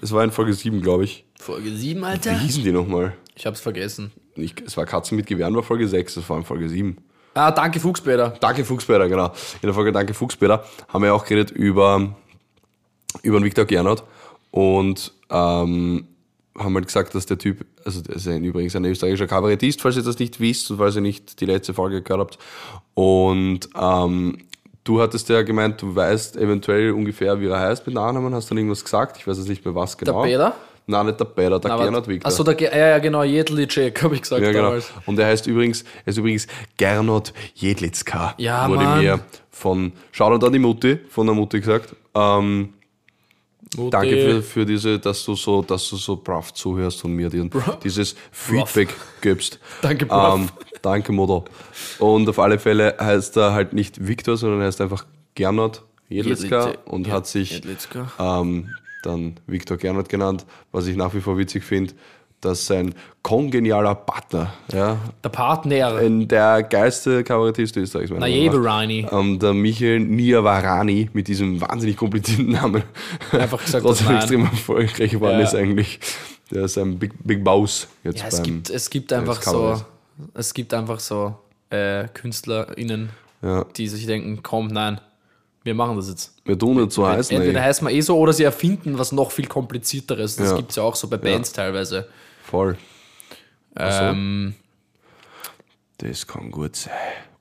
Es war in Folge 7, glaube ich. Folge 7, Wie Alter? hießen die nochmal? Ich hab's vergessen. Nicht, es war Katzen mit Gewehren, war Folge 6, das war in Folge 7. Ah, danke Fuchsbäder. Danke Fuchsbäder, genau. In der Folge Danke Fuchsbäder haben wir auch geredet über, über den Viktor Gernot und ähm, haben halt gesagt, dass der Typ, also der ist ein, übrigens ein österreichischer Kabarettist, falls ihr das nicht wisst und falls ihr nicht die letzte Folge gehört habt. Und ähm, du hattest ja gemeint, du weißt eventuell ungefähr, wie er heißt mit Nachnamen, hast dann irgendwas gesagt, ich weiß jetzt nicht mehr was genau. Peter? Nein, nicht der Peter, der Gernot Viktor. Achso, der Ge- ja, ja, genau, Jedlicek, habe ich gesagt Ja, genau. damals. Und er heißt übrigens, er ist übrigens Gernot Jedlitzka. Ja, Wurde Mann. mir von, Shoutout an die Mutti, von der Mutti gesagt. Ähm, Mutti. Danke für, für diese, dass du so, dass du so brav zuhörst und mir diesen, dieses Feedback gibst. Danke, brav. Ähm, danke, Mutter. Und auf alle Fälle heißt er halt nicht Viktor, sondern heißt einfach Gernot Jedlitzka und hat sich ähm, dann Viktor Gernot genannt, was ich nach wie vor witzig finde, dass sein kongenialer Partner, ja, Der Partner. ein- der geilste Kabarettist Österreichs, meiner Meinung nach, Najeverani. ähm, der Michael Niavarani mit diesem wahnsinnig komplizierten Namen Einfach gesagt, <laughs> trotzdem extrem erfolgreich geworden Ja. ist eigentlich. Der ist ein Big, Big Boss jetzt Ja, es beim gibt, es gibt einfach so, es gibt einfach so äh, KünstlerInnen, Ja. die sich denken, komm, nein, wir machen das jetzt. Wir tun nicht so heißen. Entweder ey. heißt man eh so oder sie erfinden was noch viel komplizierteres. Das Ja. gibt es ja auch so bei Bands teilweise. Voll. so. Ähm, Das kann gut sein.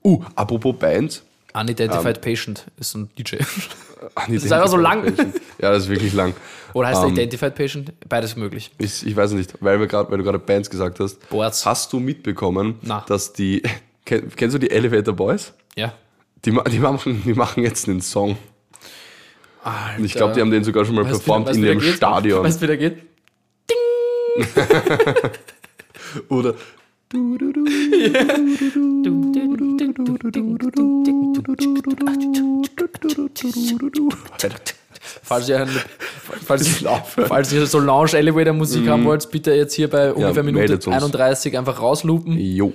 Uh, apropos Bands. Unidentified Patient ist ein DJ. Ach, <laughs> ist einfach so lang. Ja, das ist wirklich lang. Oder heißt er Ähm, Identified Patient? Beides möglich. Ich, ich weiß nicht, weil, wir grad, weil du gerade Bands gesagt hast. Boards. Hast du mitbekommen, Na. dass die. <laughs> Kenn, kennst du die Elevator Boys? Ja. Die, die, machen, die machen jetzt einen Song. Und ich glaube, die haben den sogar schon mal Weißt performt weißt in ihrem? Stadion. Weißt du, wie der geht? <laughs> Oder. Falls ihr, ein- falls, falls ihr so Lounge-Elevator-Musik haben wollt, bitte jetzt hier bei ungefähr Minute meldet's uns. 31 einfach rauslupen. Jo.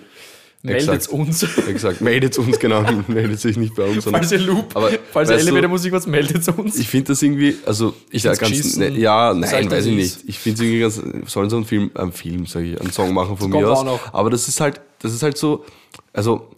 Meldet uns. <laughs> Exakt. Meldet uns, genau. <laughs> Meldet sich nicht bei uns. sondern- Falls ihr Loop, Aber falls ihr Elevator-Musik wollt, meldet uns. Ich finde das irgendwie, also ich ja ganz, ne, ja, Sag nein, das weiß ich nicht. Ich finde es irgendwie ganz, sollen so einen Film, einen Film, sage ich, einen Song machen von kommt mir auch aus. noch. Aber das ist halt, das ist halt so, also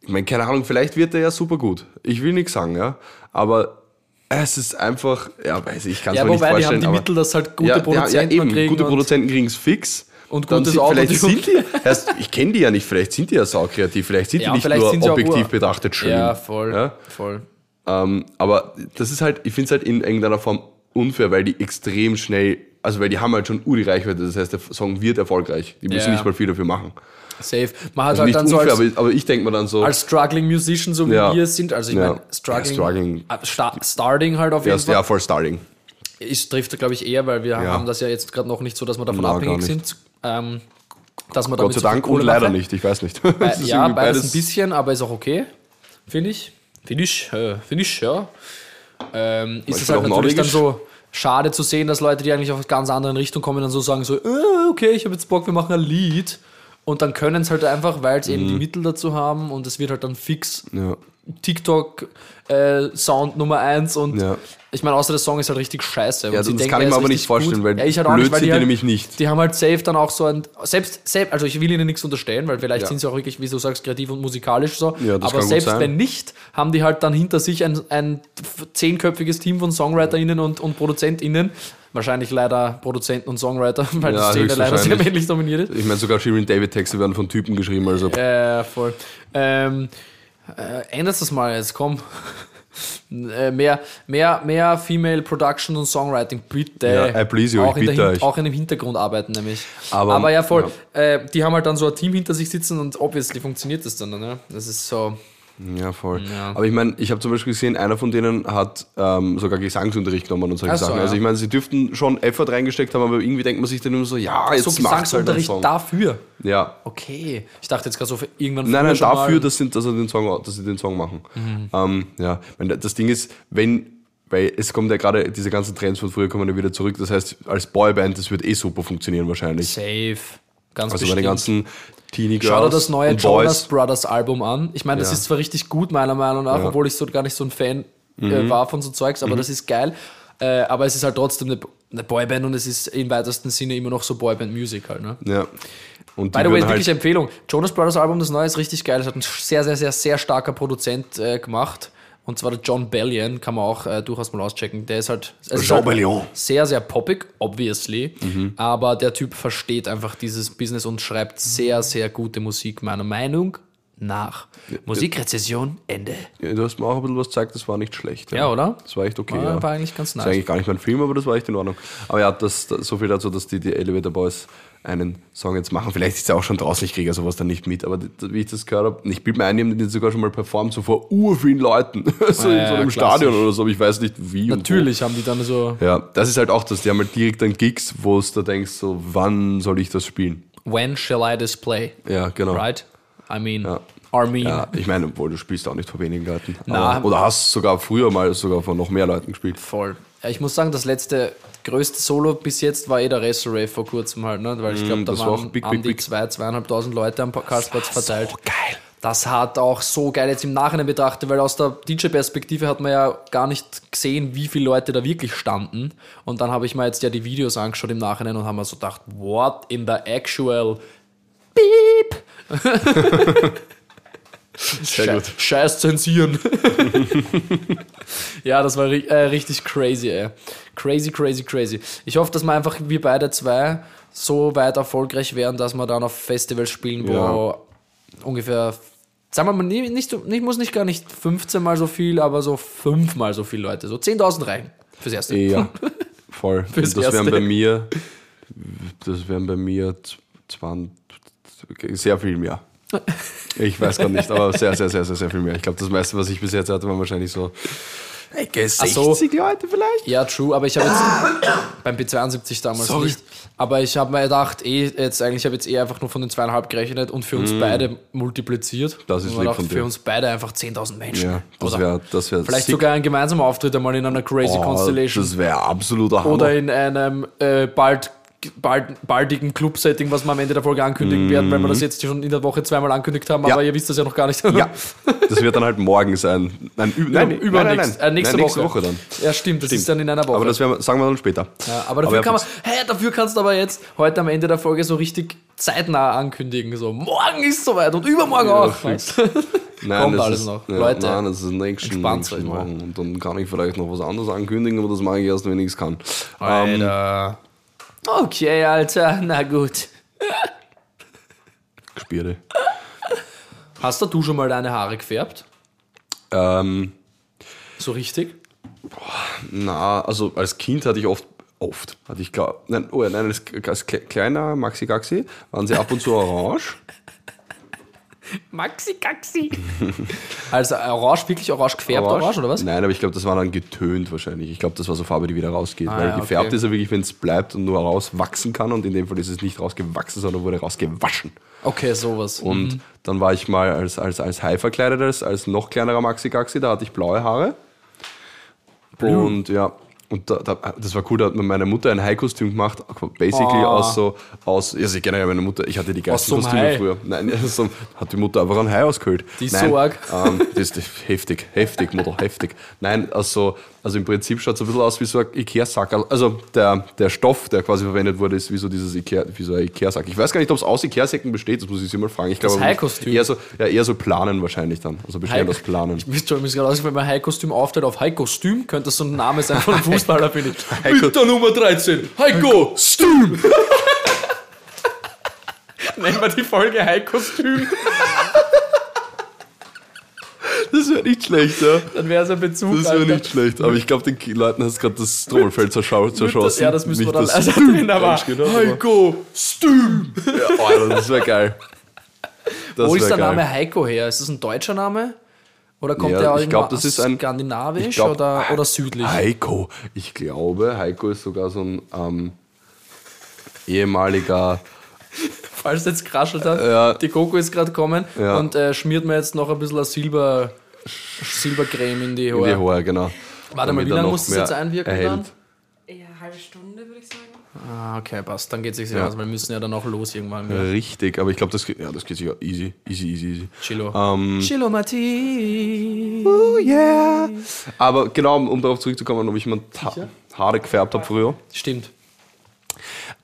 ich meine, keine Ahnung, vielleicht wird er ja super gut. Ich will nichts sagen, ja, aber es ist einfach, ja, weiß ich, ich kann es ja, mir nicht wobei die vorstellen. haben die Mittel, dass halt gute ja, Produzenten ja, eben, kriegen. gute Produzenten kriegen es fix. Und gutes sind, vielleicht sind die, erst, ich kenne die ja nicht, vielleicht sind die ja saukreativ, vielleicht sind Ja, die nicht nur objektiv betrachtet schön. Ja, voll. Ja? voll. Ähm, aber das ist halt, ich finde es halt in irgendeiner Form unfair, weil die extrem schnell, also weil die haben halt schon uri Reichweite, das heißt, der Song wird erfolgreich. Die müssen Ja. nicht mal viel dafür machen. Safe. Man hat Also halt nicht dann so unfair, als, aber, aber ich denke mir dann so, als struggling Musician, so wie Ja. wir es sind, also ich Ja. meine, struggling, struggling. äh, sta starting halt auf jeden Fall, ja, voll Starting. ist, trifft glaube ich eher, weil wir haben das ja jetzt gerade noch nicht so, dass wir davon Na, abhängig sind, ähm, dass man Gott sei Dank und leider machen. nicht, ich weiß nicht. <laughs> Äh, Das ist ja, beides ein bisschen, aber ist auch okay, finde ich. Finde ich, äh, finde ich, ja. Ähm, ist es halt natürlich dann so schade zu sehen, dass Leute, die eigentlich aus ganz anderen Richtung kommen, dann so sagen so, äh, okay, ich habe jetzt Bock, wir machen ein Lied. Und dann können es halt einfach, weil sie eben die Mittel dazu haben und es wird halt dann fix Mhm. Ja. TikTok-Sound Nummer eins und Ja. ich meine, außer der Song ist halt richtig scheiße. Ja, das denken, kann ich mir aber nicht vorstellen, gut. weil ja, ich halt blöd nicht, weil die, die halt, nämlich nicht. Die haben halt safe dann auch so ein, selbst, selbst also ich will ihnen nichts unterstellen, weil vielleicht Ja. sind sie auch wirklich, wie du sagst, kreativ und musikalisch so, Ja, das aber selbst wenn nicht, haben die halt dann hinter sich ein, ein zehnköpfiges Team von SongwriterInnen und, und ProduzentInnen, wahrscheinlich leider Produzenten und Songwriter, <laughs> weil Ja, das Szene leider sehr männlich dominiert ist. Ich meine, sogar Shirin David Texte werden von Typen geschrieben, also Äh, voll. Ähm, äh, ändert das mal jetzt, komm. <laughs> Äh, mehr, mehr, mehr Female Production und Songwriting, bitte. Ja, I please you, auch, ich bitte euch. auch in dem Hintergrund arbeiten nämlich. Aber- Aber, ja, voll. Äh, die haben halt dann so ein Team hinter sich sitzen und obviously funktioniert das dann. Ne? Das ist so. Ja, voll. Ja. Aber ich meine, ich habe zum Beispiel gesehen, einer von denen hat ähm, sogar Gesangsunterricht genommen und solche Ach so, Sachen. ja. Also ich meine, sie dürften schon Effort reingesteckt haben, aber irgendwie denkt man sich dann immer so, ja, jetzt so halt Gesangsunterricht Song. dafür. Ja. Okay. Ich dachte jetzt gerade so für irgendwann Nein, nein, dafür, Mhm. dass sie, dass, sie den Song, dass sie den Song machen. Ähm, ja, das Ding ist, wenn, weil es kommt ja gerade, diese ganzen Trends von früher kommen ja wieder zurück. Das heißt, als Boyband, das wird eh super funktionieren wahrscheinlich. Safe. Ganz Also bestimmt. ganzen Teenie Girls Schau dir das neue Jonas Boys. Brothers Album an. Ich meine, das Ja. ist zwar richtig gut, meiner Meinung nach, Ja. Mhm. obwohl ich so gar nicht so ein Fan äh, war von so Zeugs, aber das ist geil. Äh, aber es ist halt trotzdem eine, eine Boyband und es ist im weitesten Sinne immer noch so Boyband-Music halt. Ne? Ja. Und By the way, würden wirklich halt, Empfehlung. Jonas Brothers Album, das neue, ist richtig geil. Das hat ein sehr, sehr, sehr, sehr starker Produzent äh, gemacht. Und zwar der John Bellion, kann man auch äh, durchaus mal auschecken. Der ist halt, ist Jean halt Bellion. sehr, sehr poppig, obviously. Mhm. Aber der Typ versteht einfach dieses Business und schreibt sehr, sehr gute Musik, meiner Meinung nach. Musikrezession, Ende. Ja, du hast mir auch ein bisschen was gezeigt, das war nicht schlecht. Ja, oder? Das war echt okay. War, ja. war eigentlich ganz Das ist nice. eigentlich gar nicht mein Film, aber das war echt in Ordnung. Aber ja, das, das, so viel dazu, dass die, die Elevator Boys einen Song jetzt machen. Vielleicht ist er auch schon draußen, ich kriege sowas dann nicht mit, aber wie ich das gehört habe, ich bilde mir ein, die haben den sogar schon mal performt, so vor ur vielen Leuten. <laughs> so Ja, in ja, so einem klassisch. Stadion oder so, aber ich weiß nicht wie. Natürlich haben die dann so Ja, das ist halt auch das. Die haben halt direkt dann Gigs, wo es da denkst, so, wann soll ich das spielen? When shall I display? Ja, genau. Right? I mean, Ja. Armin. Ja, ich meine, obwohl du spielst auch nicht vor wenigen Leuten. Na. Aber, oder hast sogar früher mal sogar von noch mehr Leuten gespielt. Voll. Ja, ich muss sagen, das letzte größte Solo bis jetzt war eh der Wrestle Rave vor kurzem halt, ne? weil ich glaube, da Mm, das war waren big, an big, die big. zwei, zweieinhalbtausend Leute am Karlsplatz verteilt. geil. Das hat auch so geil jetzt im Nachhinein betrachtet, weil aus der DJ-Perspektive hat man ja gar nicht gesehen, wie viele Leute da wirklich standen. Und dann habe ich mir jetzt ja die Videos angeschaut im Nachhinein und haben mir so gedacht, what in the actual Beep? <laughs> Sehr gut. Scheiß zensieren. <laughs> ja, das war ri äh, richtig crazy, ey. Crazy, crazy, crazy. Ich hoffe, dass wir einfach, wir beide zwei, so weit erfolgreich werden, dass wir dann auf Festivals spielen, wo ungefähr, sagen wir mal, nicht, nicht, muss nicht gar nicht 15 mal so viel, aber so 5 mal so viele Leute. So 10.000 reichen fürs Erste. Ja, <laughs> voll. Das wären Erste. bei mir, das wären bei mir 20, sehr viel mehr. Ich weiß gar nicht, aber sehr, sehr, sehr, sehr, sehr viel mehr. Ich glaube, das meiste, was ich bis jetzt hatte, waren wahrscheinlich so Ecke 60 so. Leute vielleicht. Ja, true, aber ich habe jetzt <coughs> beim P72 damals Sorry. nicht. Aber ich habe mir gedacht, eh, jetzt eigentlich habe ich jetzt eh einfach nur von den zweieinhalb gerechnet und für uns beide multipliziert. Mm. Das ist lieb gedacht, von dir. Für uns beide einfach 10.000 Menschen. Ja, das wäre das wär Vielleicht sick. sogar ein gemeinsamer Auftritt einmal in einer Crazy Oh, Constellation. Das wäre absoluter Hammer. Oder in einem äh, bald, bald, baldigen Club-Setting, was wir am Ende der Folge ankündigen werden, weil wir das jetzt schon in der Woche zweimal angekündigt haben, Mm. Ja. aber ihr wisst das ja noch gar nicht. ja, das wird dann halt morgen sein. Nein, ü nein, Über- nein, nein, übernächst- nein. äh, nächste, nein, nächste Woche. Woche dann. Ja, stimmt, das ist dann in einer Woche. Aber das wir, sagen wir dann später. Ja, aber dafür ja, kann man, hey, dafür kannst du aber jetzt heute am Ende der Folge so richtig zeitnah ankündigen. So, morgen ist soweit und übermorgen Ja, auch. weißt? Nein, <laughs> Kommt das alles ist, noch. Ja, Leute, nein, das ist nächsten, nächsten. Morgen. Und dann kann ich vielleicht noch was anderes ankündigen, aber das mache ich erst, wenn ich es kann. Ähm, Alter. Okay, Alter, na gut. Gespierde. Hast du schon mal deine Haare gefärbt? Ähm, So richtig? na, also als Kind hatte ich oft, oft, hatte ich klar, nein, oh, ja, nein, als, als kle- kleiner Maxi Gaxi waren sie ab und zu orange. <laughs> Maxi Kaxi. <laughs> also orange, wirklich orange gefärbt, orange, oder was? Nein, aber ich glaube, das war dann getönt wahrscheinlich. Ich glaube, das war so Farbe, die wieder rausgeht. Weil Ah, ja, gefärbt okay. ist er wirklich, wenn es bleibt und nur rauswachsen kann. Und in dem Fall ist es nicht rausgewachsen, sondern wurde rausgewaschen. Okay, sowas. Und dann war ich mal als, als, als Hai verkleidet, als, als noch kleinerer Maxi Gaxi, da hatte ich blaue Haare. Und ja, und da, da, das war cool, da hat mir meine Mutter ein Hai-Kostüm gemacht, basically Oh. aus so, aus, ja, sie generell meine Mutter, ich hatte die geilsten Kostüme Hai? früher. Nein, <laughs> so, hat die Mutter einfach ein Hai ausgehöhlt. Die ist Nein, so arg. Ähm, das ist heftig, heftig, Mutter, heftig. Nein, also, also im Prinzip schaut es ein bisschen aus wie so ein Ikea-Sack. Also der, der Stoff, der quasi verwendet wurde, ist wie so dieses Ikea, wie so ein Ikea-Sack. Ich weiß gar nicht, ob es aus Ikea-Säcken besteht, das muss ich sie mal fragen. Ich glaube, Hai-Kostüm? Eher so, ja, eher so Planen wahrscheinlich dann. Also bestehend aus Planen. Ich müsste gerade aus, wenn man Heiko-Kostüm aufteilt auf Heiko-Kostüm, könnte das so ein Name sein von einem <laughs> Fußballer, finde ich. <laughs> Heiko- Mit der Nummer 13, Heiko Stüm. Nennen wir die Folge Heiko-Kostüm, <laughs> Das wäre nicht schlecht, ja. dann wäre es ein Bezug. Das wäre nicht schlecht. Aber ich glaube, den Leuten hast du gerade das Trommelfeld zerschossen. Ja, das müssen wir dann. das <laughs> Also, hat, aber- Heiko Stüm. Ja, Alter, das wäre geil. Das Wo ist der geil. Name Heiko her? Ist das ein deutscher Name? Oder kommt Ja, der ich glaub, das ist ein- skandinavisch glaub, oder, oder südlich? Heiko. Ich glaube, Heiko ist sogar so ein ähm, ehemaliger. Falls jetzt kraschelt hat, Ja. die Coco ist gerade gekommen Ja. und äh, schmiert mir jetzt noch ein bisschen Silber, Silbercreme in die In die Haare. Haare, genau. Warte mal, wie lange muss das jetzt einwirken erhält. dann? Ja, halbe Stunde würde ich sagen. Ah, okay, passt. Dann geht es sich Ja. aus, weil wir müssen ja dann auch los irgendwann. wieder. Richtig, aber ich glaube, das, geht- ja, das geht sicher easy, easy, easy, easy. Chilo. Ähm, Chilo Matti. oh yeah. Aber genau, um, um darauf zurückzukommen, ob ich mir ha Haare gefärbt habe früher. Stimmt.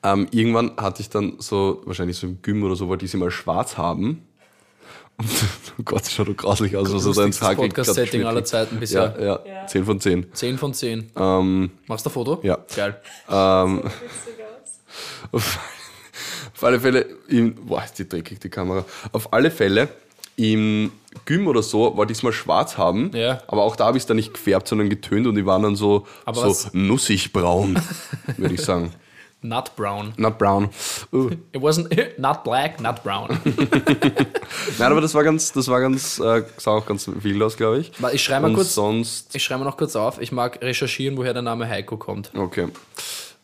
Ähm, irgendwann hatte ich dann so, wahrscheinlich so im Gym oder so, wollte ich sie mal schwarz haben. Oh <laughs> Gott, das schaut doch grauslich aus. Also dein Lustigstes Podcast-Setting aller Zeiten bisher. Ja, ja, Ja. 10 von 10. 10 von 10. Ähm, Machst du ein Foto? Ja. Geil. ähm, auf, <laughs> auf alle Fälle, im, boah, ist die dreckig, die Kamera. Auf alle Fälle, im Gym oder so wollte ich es mal schwarz haben, Ja. aber auch da habe ich es dann nicht gefärbt, sondern getönt und die waren dann so, Aber so was- nussig braun, <laughs> würde ich sagen. Nut brown. Not brown. Uh. <laughs> It wasn't <laughs> not black, not brown. <laughs> Nein, aber das war ganz, das war ganz, äh, sah auch ganz wild aus, glaube ich. Ich schreibe mal kurz- sonst, Ich schreibe mal noch kurz auf. Ich mag recherchieren, woher der Name Heiko kommt. okay.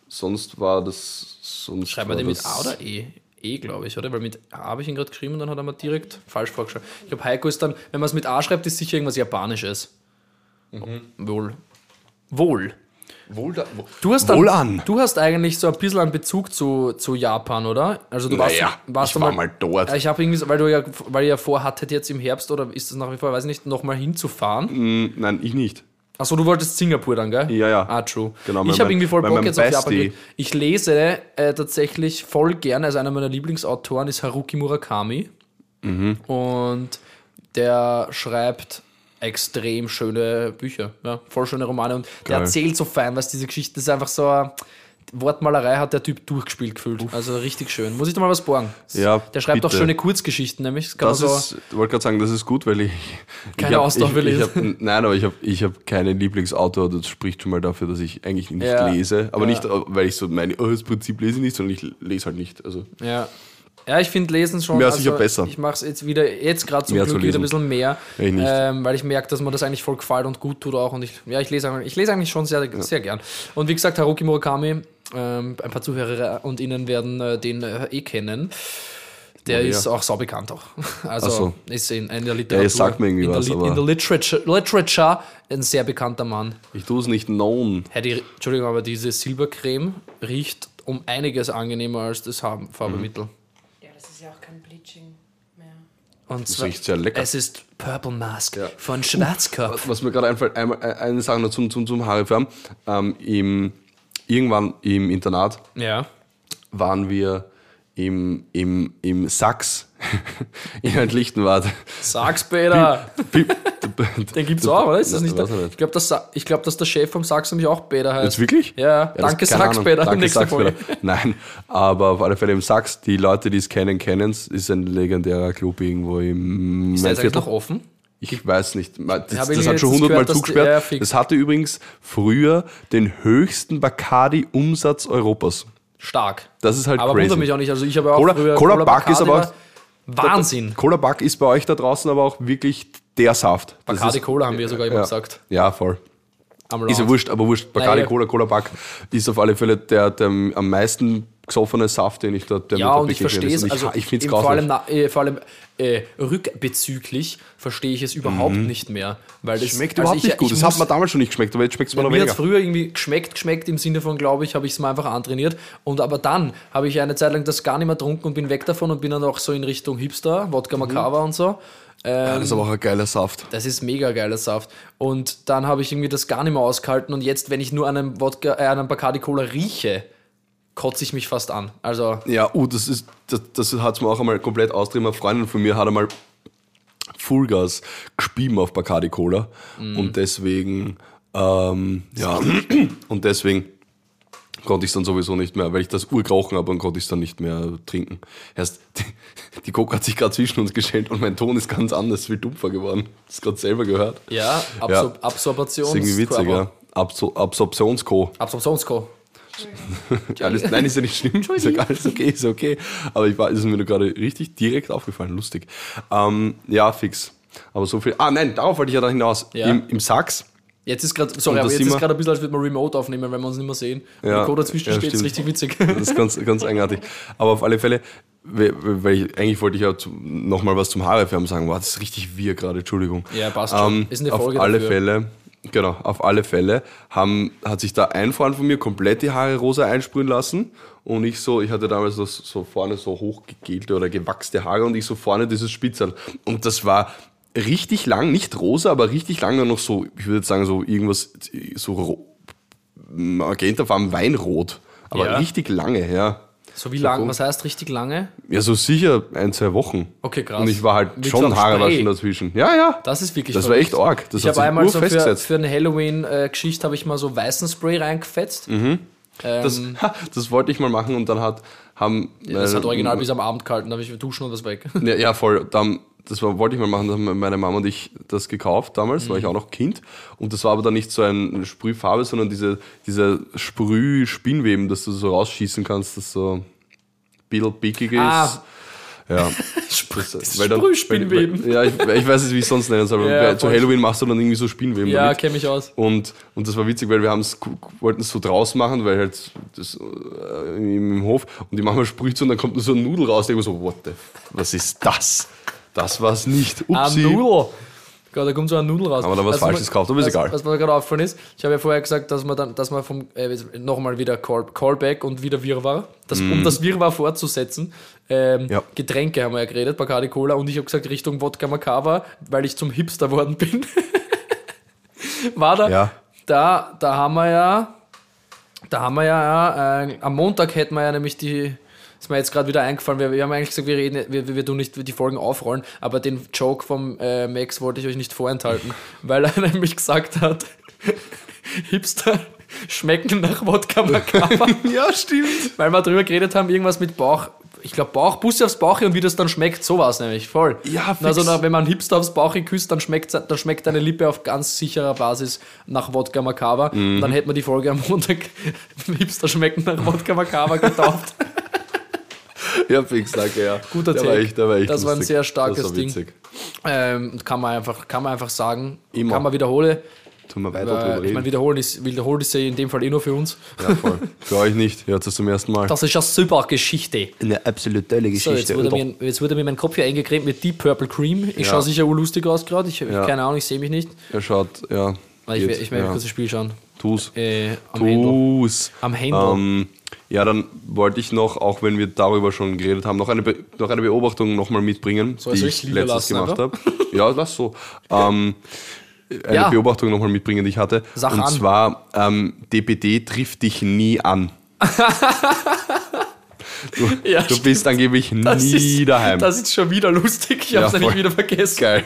Sonst war das, sonst Schreiben war wir den mit A oder E? E, glaube ich, oder? Weil mit A habe ich ihn gerade geschrieben und dann hat er mir direkt falsch vorgeschrieben. Ich glaube, Heiko ist dann, wenn man es mit A schreibt, ist sicher irgendwas Japanisches. Mhm. Wohl. Wohl. Wohl, da, wo, Du hast, dann, wohl an. du hast eigentlich so ein bisschen einen Bezug zu, zu Japan, oder? Also du warst, Naja, warst ich war mal dort. Äh, Ich habe irgendwie, weil du ja, weil ihr ja vorhattet jetzt im Herbst oder ist das nach wie vor, weiß ich nicht, nochmal hinzufahren. Hm, Nein, ich nicht. Achso, du wolltest Singapur dann, gell? Ja, ja. Ah, true. Genau, ich habe irgendwie voll Bock jetzt auf Japan. Geht. Ich lese äh, tatsächlich voll gerne, also einer meiner Lieblingsautoren ist Haruki Murakami. Mhm. Und der schreibt extrem schöne Bücher, ja, voll schöne Romane. Und der Geil. erzählt so fein, was diese Geschichte das ist einfach so. Wortmalerei hat der Typ durchgespielt gefühlt. Also richtig schön. Muss ich da mal was borgen? Ja, Der schreibt auch bitte. schöne Kurzgeschichten, nämlich. Das kann Das man so, ist, ich wollte gerade sagen, das ist gut, weil ich. Keine Ausdauer will ich ich. hab, Nein, aber ich habe ich hab keinen Lieblingsautor, das spricht schon mal dafür, dass ich eigentlich nicht Ja. lese. Aber Ja. nicht, äh, weil ich so meine, oh, das Prinzip lese ich nicht, sondern ich lese halt nicht. Also, Ja. Ja, ich finde Lesen schon. Mehr sicher besser. Ich mache es jetzt wieder, jetzt gerade zum Mehr Glück wieder ein bisschen mehr, Ja, ich nicht. ähm, weil ich merke, dass mir das eigentlich voll gefällt und gut tut auch. Und ich, ja, ich lese, eigentlich- ich lese eigentlich schon sehr, sehr gern. Und wie gesagt, Haruki Murakami, ähm, ein paar Zuhörer und Ihnen werden äh, den äh, eh kennen. Der Ja, ist ja. auch saubekannt auch. <laughs> Also so. ist in, in der Literatur. Ja, sagt mir irgendwie in was, der, aber- in der Literature, Literature ein sehr bekannter Mann. ich tue es nicht known. Hey, die, Entschuldigung, aber diese Silbercreme riecht um einiges angenehmer als das Farb- Farbemittel. Ja, das ist ja auch kein Bleaching mehr. Und Das zwar, riecht sehr lecker. es ist Purple Mask Ja. von Schwarzkopf. Was, was mir gerade einfällt, einmal, äh, eine Sache noch zum, zum, zum Haarefärben. Ähm, im, irgendwann im Internat Ja. waren wir im, im, im Sachs <laughs> in Lichtenwart. Sag's, Peter. <laughs> Den gibt's auch, oder? Ist das nicht der? ich glaube, dass, ich glaub, dass der Chef vom Sachs nämlich auch Peter heißt. Jetzt wirklich? Ja, das- danke, Sachs. Peter. Danke, Sachs. Peter. Nein, aber auf alle Fälle im Sachs, die Leute, die es kennen, kennen es, ist ein legendärer Club irgendwo im Ist der jetzt noch offen? Ich weiß nicht. Das, das hat schon hundertmal dass die- zugesperrt. ja, das hatte übrigens früher den höchsten Bacardi-Umsatz Europas. Stark. Das ist halt aber crazy. wundert mich auch nicht. Also ich habe ja auch Cola- früher Cola ist Bacardi aber war Wahnsinn. Cola Buck ist bei euch da draußen aber auch wirklich der Saft. Das Bacardi ist- Cola haben wir sogar immer ja. gesagt. Ja, voll. Ist ja wurscht, aber wurscht. Bacardi. Cola, Cola Buck ist auf alle Fälle der, der am meisten gesoffene Saft, den ich da der mir Ja, und ich verstehe es, also ich, ich finde es vor allem, na, äh, vor allem äh, rückbezüglich verstehe ich es überhaupt nicht mehr. Weil das Mhm. Schmeckt also überhaupt ich, nicht gut. Ich Das muss, hat mir damals schon nicht geschmeckt, aber jetzt schmeckt es mir noch mir hat weniger. früher irgendwie geschmeckt, geschmeckt im Sinne von, glaube ich, habe ich es mir einfach antrainiert. Und aber dann habe ich eine Zeit lang das gar nicht mehr getrunken und bin weg davon und bin dann auch so in Richtung Hipster, Wodka Macava und so. Ähm, Ja, das ist aber auch ein geiler Saft. das ist mega geiler Saft. Und dann habe ich irgendwie das gar nicht mehr ausgehalten. Und jetzt, wenn ich nur einen Wodka, äh, einen Bacardi Cola rieche, kotze ich mich fast an. Also, Ja, uh, das ist, das, das hat es mir auch einmal komplett austrieben. Eine Freundin von mir hat einmal Fullgas gespieben auf Bacardi Cola Mhm. und deswegen, ähm, ja, <clears throat> und deswegen konnte ich es dann sowieso nicht mehr, weil ich das urgerochen habe und konnte ich es dann nicht mehr trinken. Erst, die, <laughs> die Coke hat sich gerade zwischen uns gestellt und mein Ton ist ganz anders, viel dumpfer geworden. Das gerade selber gehört. ja, Absor Ja. Absorptions ist irgendwie witzig, ja. Absor Absorptionsco. Absorptionsco. <laughs> Alles, nein, ist ja nicht schlimm. Ist ja alles okay, ist okay. Aber ich war, ist mir gerade richtig direkt aufgefallen. Lustig. Ähm, ja, fix. Aber so viel. Ah, nein, darauf wollte ich ja da hinaus. Ja. Im, Im Sachs. Jetzt ist gerade, sorry, aber jetzt ist gerade ein bisschen, als würde man remote aufnehmen, weil wir uns nicht mehr sehen. Ja, Und der Code dazwischen ja, steht, ist richtig witzig. Das ist ganz, ganz eigenartig. Aber auf alle Fälle, weil ich, eigentlich wollte ich ja zum- noch mal was zum Haarefärben sagen. Wow, das ist richtig wir gerade, Entschuldigung. Ja, passt schon. Ähm, Ist eine auf Folge alle dafür. Fälle, genau, auf alle Fälle haben, hat sich da ein Freund von mir komplett die Haare rosa einsprühen lassen. Und ich so, ich hatte damals das, so vorne so hochgegelte oder gewachste Haare und ich so vorne dieses Spitzerl. Und das war richtig lang, nicht rosa, aber richtig lang dann noch so, ich würde jetzt sagen, so irgendwas, so magentafarben Weinrot. Aber Ja. richtig lange, ja. So wie lang, was heißt richtig lange? Ja, so sicher ein, zwei Wochen. Okay, krass. Und ich war halt Mit schon Haare waschen dazwischen. Ja, ja. Das ist wirklich Das war echt arg. Das ich hat habe sich einmal so für, für eine Halloween-Geschichte habe ich mal so weißen Spray reingefetzt. Mhm. Ähm, Das, wollte ich mal machen und dann hat, haben. das äh, hat original bis am Abend gehalten, da habe ich duschen und was weg. Ja, ja, voll. Dann, das war, wollte ich mal machen, da haben meine Mama und ich das gekauft damals, war ich auch noch Kind. Und das war aber dann nicht so eine Sprühfarbe, sondern diese, diese Sprüh-Spinnweben, dass du so rausschießen kannst, das so ein bisschen pickig ist. Ah. Ja. <laughs> Sprühspinnweben. Ja, ich, ich weiß nicht, wie ich es sonst nennen soll. aber Ja, zu. Halloween machst du dann irgendwie so Spinnweben Ja, kenne mich aus. Und, und das war witzig, weil wir wollten es so draus machen, weil halt das äh, im, Hof und die Mama sprüht so und dann kommt nur so ein Nudel raus. Ich immer so, what the, was ist das? Das war's nicht. Ah, Upsi. Nudel. Gott, da kommt so ein Nudel raus. Aber da was du, Falsches gekauft, aber ist was, egal. Was mir gerade aufgefallen ist, ich habe ja vorher gesagt, dass man dann, dass man vom, äh, nochmal wieder Call, Callback und wieder Wirrwarr, das, um das Wirrwarr fortzusetzen, ähm, Mm. Ja. Getränke haben wir ja geredet, Bacardi Cola und ich habe gesagt Richtung Wodka Macava, weil ich zum Hipster worden bin. <laughs> War da, Ja. da, da haben wir ja, da haben wir ja, äh, am Montag hätten wir ja nämlich die, ist mir jetzt gerade wieder eingefallen, wir, wir haben eigentlich gesagt, wir, reden, wir, wir tun nicht die Folgen aufrollen, aber den Joke vom äh, Max wollte ich euch nicht vorenthalten, <laughs> weil er nämlich gesagt hat, <laughs> Hipster schmecken nach Wodka Macava, <laughs> Ja, stimmt. weil wir drüber geredet haben, irgendwas mit Bauch, ich glaube Bauch, Busse aufs Bauch und wie das dann schmeckt, so war es nämlich, voll. Ja, fix. Also wenn man Hipster aufs Bauch küsst, dann schmeckt, dann schmeckt eine Lippe auf ganz sicherer Basis nach Wodka Macava. Mhm. Dann hätten wir die Folge am Montag Hipster schmecken nach Wodka Macava getauft. Ja, fix, danke, ja. Guter der war echt, der war echt Das war ein lustig. sehr starkes das war Ding. witzig. ähm, kann, man einfach, kann man einfach sagen, Immer. kann man wiederholen. Tun wir weiter drüber Äh, ich meine, wiederholen ist, wiederholen ist ja in dem Fall eh nur für uns. ja, voll. Für euch nicht. Ihr hört es zum ersten Mal. Das ist eine super Geschichte. Eine absolut tolle So, jetzt wurde, mir, jetzt wurde mir mein Kopf hier eingecremt mit Deep Purple Cream. Ich Ja. schaue sicher urlustig aus gerade. Ich, Ja. Keine Ahnung, ich sehe mich nicht. Er schaut, ja. Ich, ich werde ja. kurz das Spiel schauen. Tu's. Äh, am Händel. Tu's. Am Händel. Ähm, ja, dann wollte ich noch, auch wenn wir darüber schon geredet haben, noch eine, Be noch eine Beobachtung nochmal mitbringen, Soll die ich lassen gemacht habe. <laughs> Ja, lass so. <laughs> Ähm, eine Ja. Beobachtung nochmal mitbringen, die ich hatte. Sag Und an. zwar, ähm, DPD trifft dich nie an. <laughs> Du, Ja, du bist angeblich Das nie ist, daheim. Das ist schon wieder lustig. Ich habe es Ja, nämlich wieder vergessen. Geil.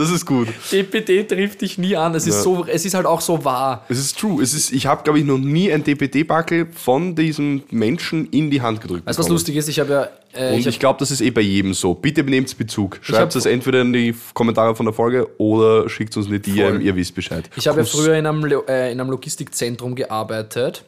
Das ist gut. DPD trifft dich nie an. Es ist, Ja. so, es ist halt auch so wahr. Es ist true. Es ist, ich habe, glaube ich, noch nie ein DPD-Backel von diesem Menschen in die Hand gedrückt. Weißt du, was lustig ist? Ich habe ja. Äh, Und ich ich, glaube, das ist eh bei jedem so. Bitte nehmt Bezug. Schreibt es entweder in die Kommentare von der Folge oder schickt uns eine DM, ihr wisst Bescheid. ich habe ja früher in einem, äh, in einem Logistikzentrum gearbeitet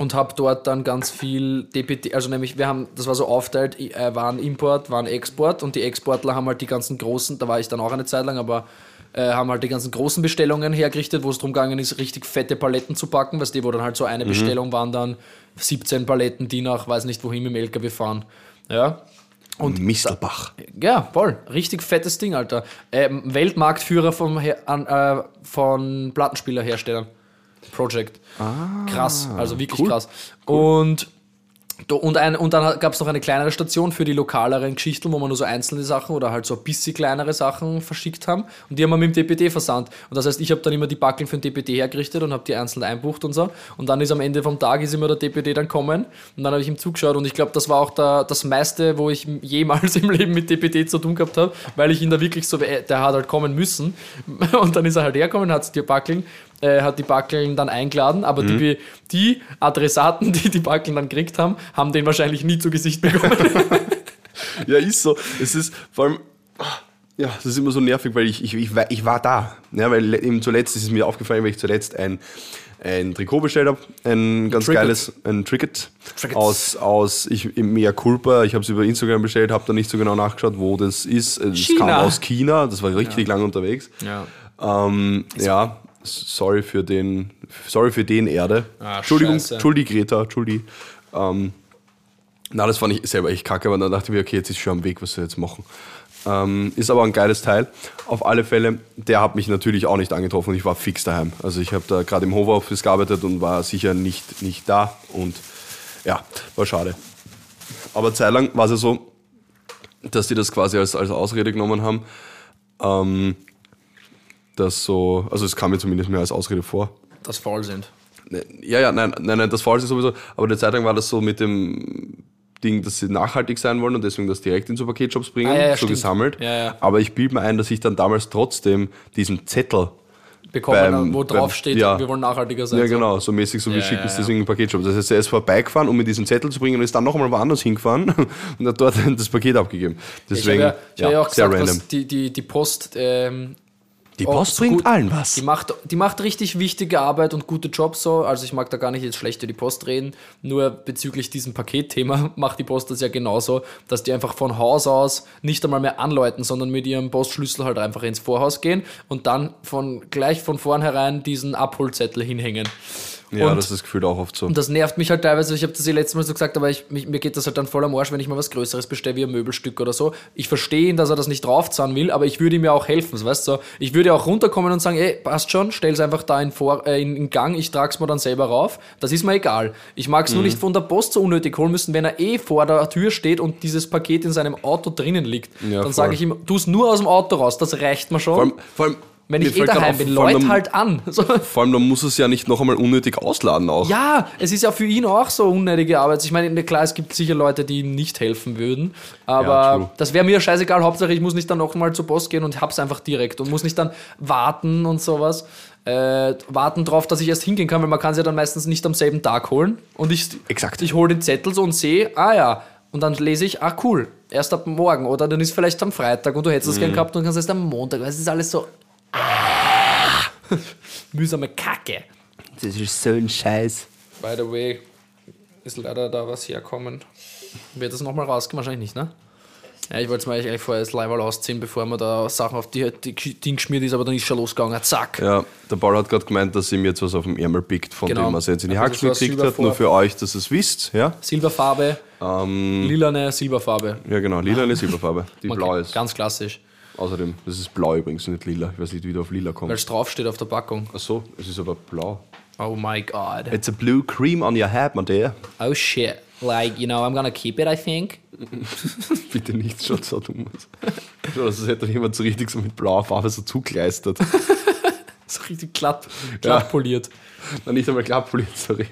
und habe dort dann ganz viel DPD, also nämlich wir haben, das war so aufteilt, äh, waren Import, waren Export und die Exportler haben halt die ganzen großen, da war ich dann auch eine Zeit lang, aber äh, haben halt die ganzen großen Bestellungen hergerichtet, wo es darum gegangen ist, richtig fette Paletten zu packen, weißt du, wo dann halt so eine Mhm. Bestellung waren dann 17 Paletten, die nach weiß nicht wohin mit dem LKW fahren. Ja. Und Mistelbach. Ja, voll. Richtig fettes Ding, Alter. Ähm, Weltmarktführer vom Her an, äh, von Plattenspielerherstellern. Project. krass, also wirklich cool. krass. Und, do- und, ein, und dann gab es noch eine kleinere Station für die lokaleren Geschichten, wo man nur so einzelne Sachen oder halt so ein bisschen kleinere Sachen verschickt haben. Und die haben wir mit dem DPD versandt. Und das heißt, ich habe dann immer die Backeln für den DPD hergerichtet und habe die einzeln einbucht und so. Und dann ist am Ende vom Tag ist immer der DPD dann kommen. Und dann habe ich ihm zugeschaut und ich glaube, das war auch der, das meiste, wo ich jemals <laughs> im Leben mit DPD zu tun gehabt habe, weil ich ihn da wirklich so, der hat halt kommen müssen. <laughs> Und dann ist er halt hergekommen, hat die Backeln, äh, hat die Backeln dann eingeladen, aber die, die Adressaten, <laughs> die die Backeln dann gekriegt haben, haben den wahrscheinlich nie zu Gesicht bekommen. <laughs> Ja, ist so. Es ist vor allem. Ja, das ist immer so nervig, weil ich, ich, ich, war, ich war da. Ja, weil eben zuletzt ist es mir aufgefallen, weil ich zuletzt ein, ein Trikot bestellt habe. Ein ganz Tricket. geiles, ein Tricket. Trickets. Aus, aus ich, Mea Culpa. Ich habe es über Instagram bestellt, habe da nicht so genau nachgeschaut, wo das ist. Es China. kam aus China, das war richtig lang unterwegs. Ja. Ähm, ja, sorry für den, sorry für den Erde. Ah, Entschuldigung, scheiße. Entschuldi Greta, Entschuldi. Ähm, na, das fand ich selber echt kacke, aber dann dachte ich mir, okay, jetzt ist schon am Weg, was wir jetzt machen. Ähm, ist aber ein geiles Teil. Auf alle Fälle, der hat mich natürlich auch nicht angetroffen und ich war fix daheim. Also ich habe da gerade im Homeoffice gearbeitet und war sicher nicht, nicht da und ja, war schade. Aber zeitlang war es ja so, dass die das quasi als, als Ausrede genommen haben. Ähm, dass so, also es kam mir zumindest mehr als Ausrede vor. Das faul sind. Ne, Ja, ja, nein, nein, nein, das Falsche sowieso. Aber eine Zeit lang war das so mit dem Ding, dass sie nachhaltig sein wollen und deswegen das direkt in so Paketshops bringen, Ah, ja, ja, so stimmt. gesammelt. Ja. Aber ich bilde mir ein, dass ich dann damals trotzdem diesen Zettel bekommen, beim- wo drauf beim- steht, ja. wir wollen nachhaltiger sein. Ja, genau, so mäßig, so wie Ja, schicken ja, es ja. deswegen ein Paketshop. Das heißt, er ist vorbeigefahren, um mir diesen Zettel zu bringen und ist dann noch einmal woanders hingefahren <laughs> und hat dort <laughs> das Paket abgegeben. Deswegen, ich habe ja, ich hab auch sehr gesagt, random. dass die, die, die Post ähm, Die Post so bringt gut. allen was. Die macht, die macht richtig wichtige Arbeit und gute Jobs so. Also ich mag da gar nicht jetzt schlecht über die Post reden. Nur bezüglich diesem Paketthema <laughs> macht die Post das ja genauso, dass die einfach von Haus aus nicht einmal mehr anläuten, sondern mit ihrem Postschlüssel halt einfach ins Vorhaus gehen und dann von gleich von vornherein diesen Abholzettel hinhängen. Ja, und, das ist gefühlt auch oft so. und das nervt mich halt teilweise. Ich habe das ja letztes Mal so gesagt, aber ich, mich, mir geht das halt dann voll am Arsch, wenn ich mal was Größeres bestelle, wie ein Möbelstück oder so. Ich verstehe ihn, dass er das nicht draufzahlen will, aber ich würde ihm ja auch helfen. So, weißt du, so, ich würde auch runterkommen und sagen, ey, passt schon, stell's einfach da in, Vor äh, in, in Gang, ich trag's mir dann selber rauf. Das ist mir egal. Ich mag's Mhm. nur nicht von der Post so unnötig holen müssen, wenn er eh vor der Tür steht und dieses Paket in seinem Auto drinnen liegt. Ja, dann sage ich ihm, tu's nur aus dem Auto raus, das reicht mir schon. Vor allem, vor allem, wenn mir ich eh daheim bin, dann- halt an. <laughs> So. Vor allem, dann muss es ja nicht noch einmal unnötig ausladen auch. Ja, es ist ja für ihn auch so unnötige Arbeit. Ich meine, klar, es gibt sicher Leute, die ihm nicht helfen würden, Ja, aber true. das wäre mir scheißegal. Hauptsache, ich muss nicht dann nochmal zur Post gehen und hab's einfach direkt und muss nicht dann warten und sowas. Äh, warten drauf, dass ich erst hingehen kann, weil man kann es ja dann meistens nicht am selben Tag holen. Und ich, Exakt. ich hole den Zettel so und sehe, ah ja, und dann lese ich, ah cool, erst ab morgen oder dann ist vielleicht am Freitag und du hättest es Mhm. gern gehabt und kannst erst am Montag. Es ist alles so <laughs> mühsame Kacke. Das ist so ein Scheiß. By the way, ist leider da was herkommen. Wird das nochmal rausgehen? Wahrscheinlich nicht, ne? Ja, ich wollte es mir eigentlich vorher das Live ausziehen, bevor man da Sachen auf die, die Ding geschmiert ist, aber dann ist schon losgegangen. Zack. Ja, der Paul hat gerade gemeint, dass ihm jetzt was auf dem Ärmel pickt, von Genau. dem er es jetzt in die Also Haxen gekriegt hat. Nur für euch, dass ihr es wisst. Ja, Silberfarbe, ähm, lilane Silberfarbe. ja genau, lila eine Silberfarbe. Die Man- blau ist. Ganz klassisch. Außerdem, das ist blau übrigens, nicht lila. Ich weiß nicht, wie du auf lila Weil kommst. es draufsteht auf der Packung. Ach so, es ist aber blau. Oh my god. It's a blue cream on your head, my dear. Oh shit. Like, you know, I'm gonna keep it, I think. <laughs> Bitte nicht, schaut so dumm aus. Schaut aus, als hätte doch jemand so richtig so mit blauer Farbe so zugleistert. <laughs> So richtig glatt, glatt Ja. poliert. Na, nicht einmal klar poliert, sorry.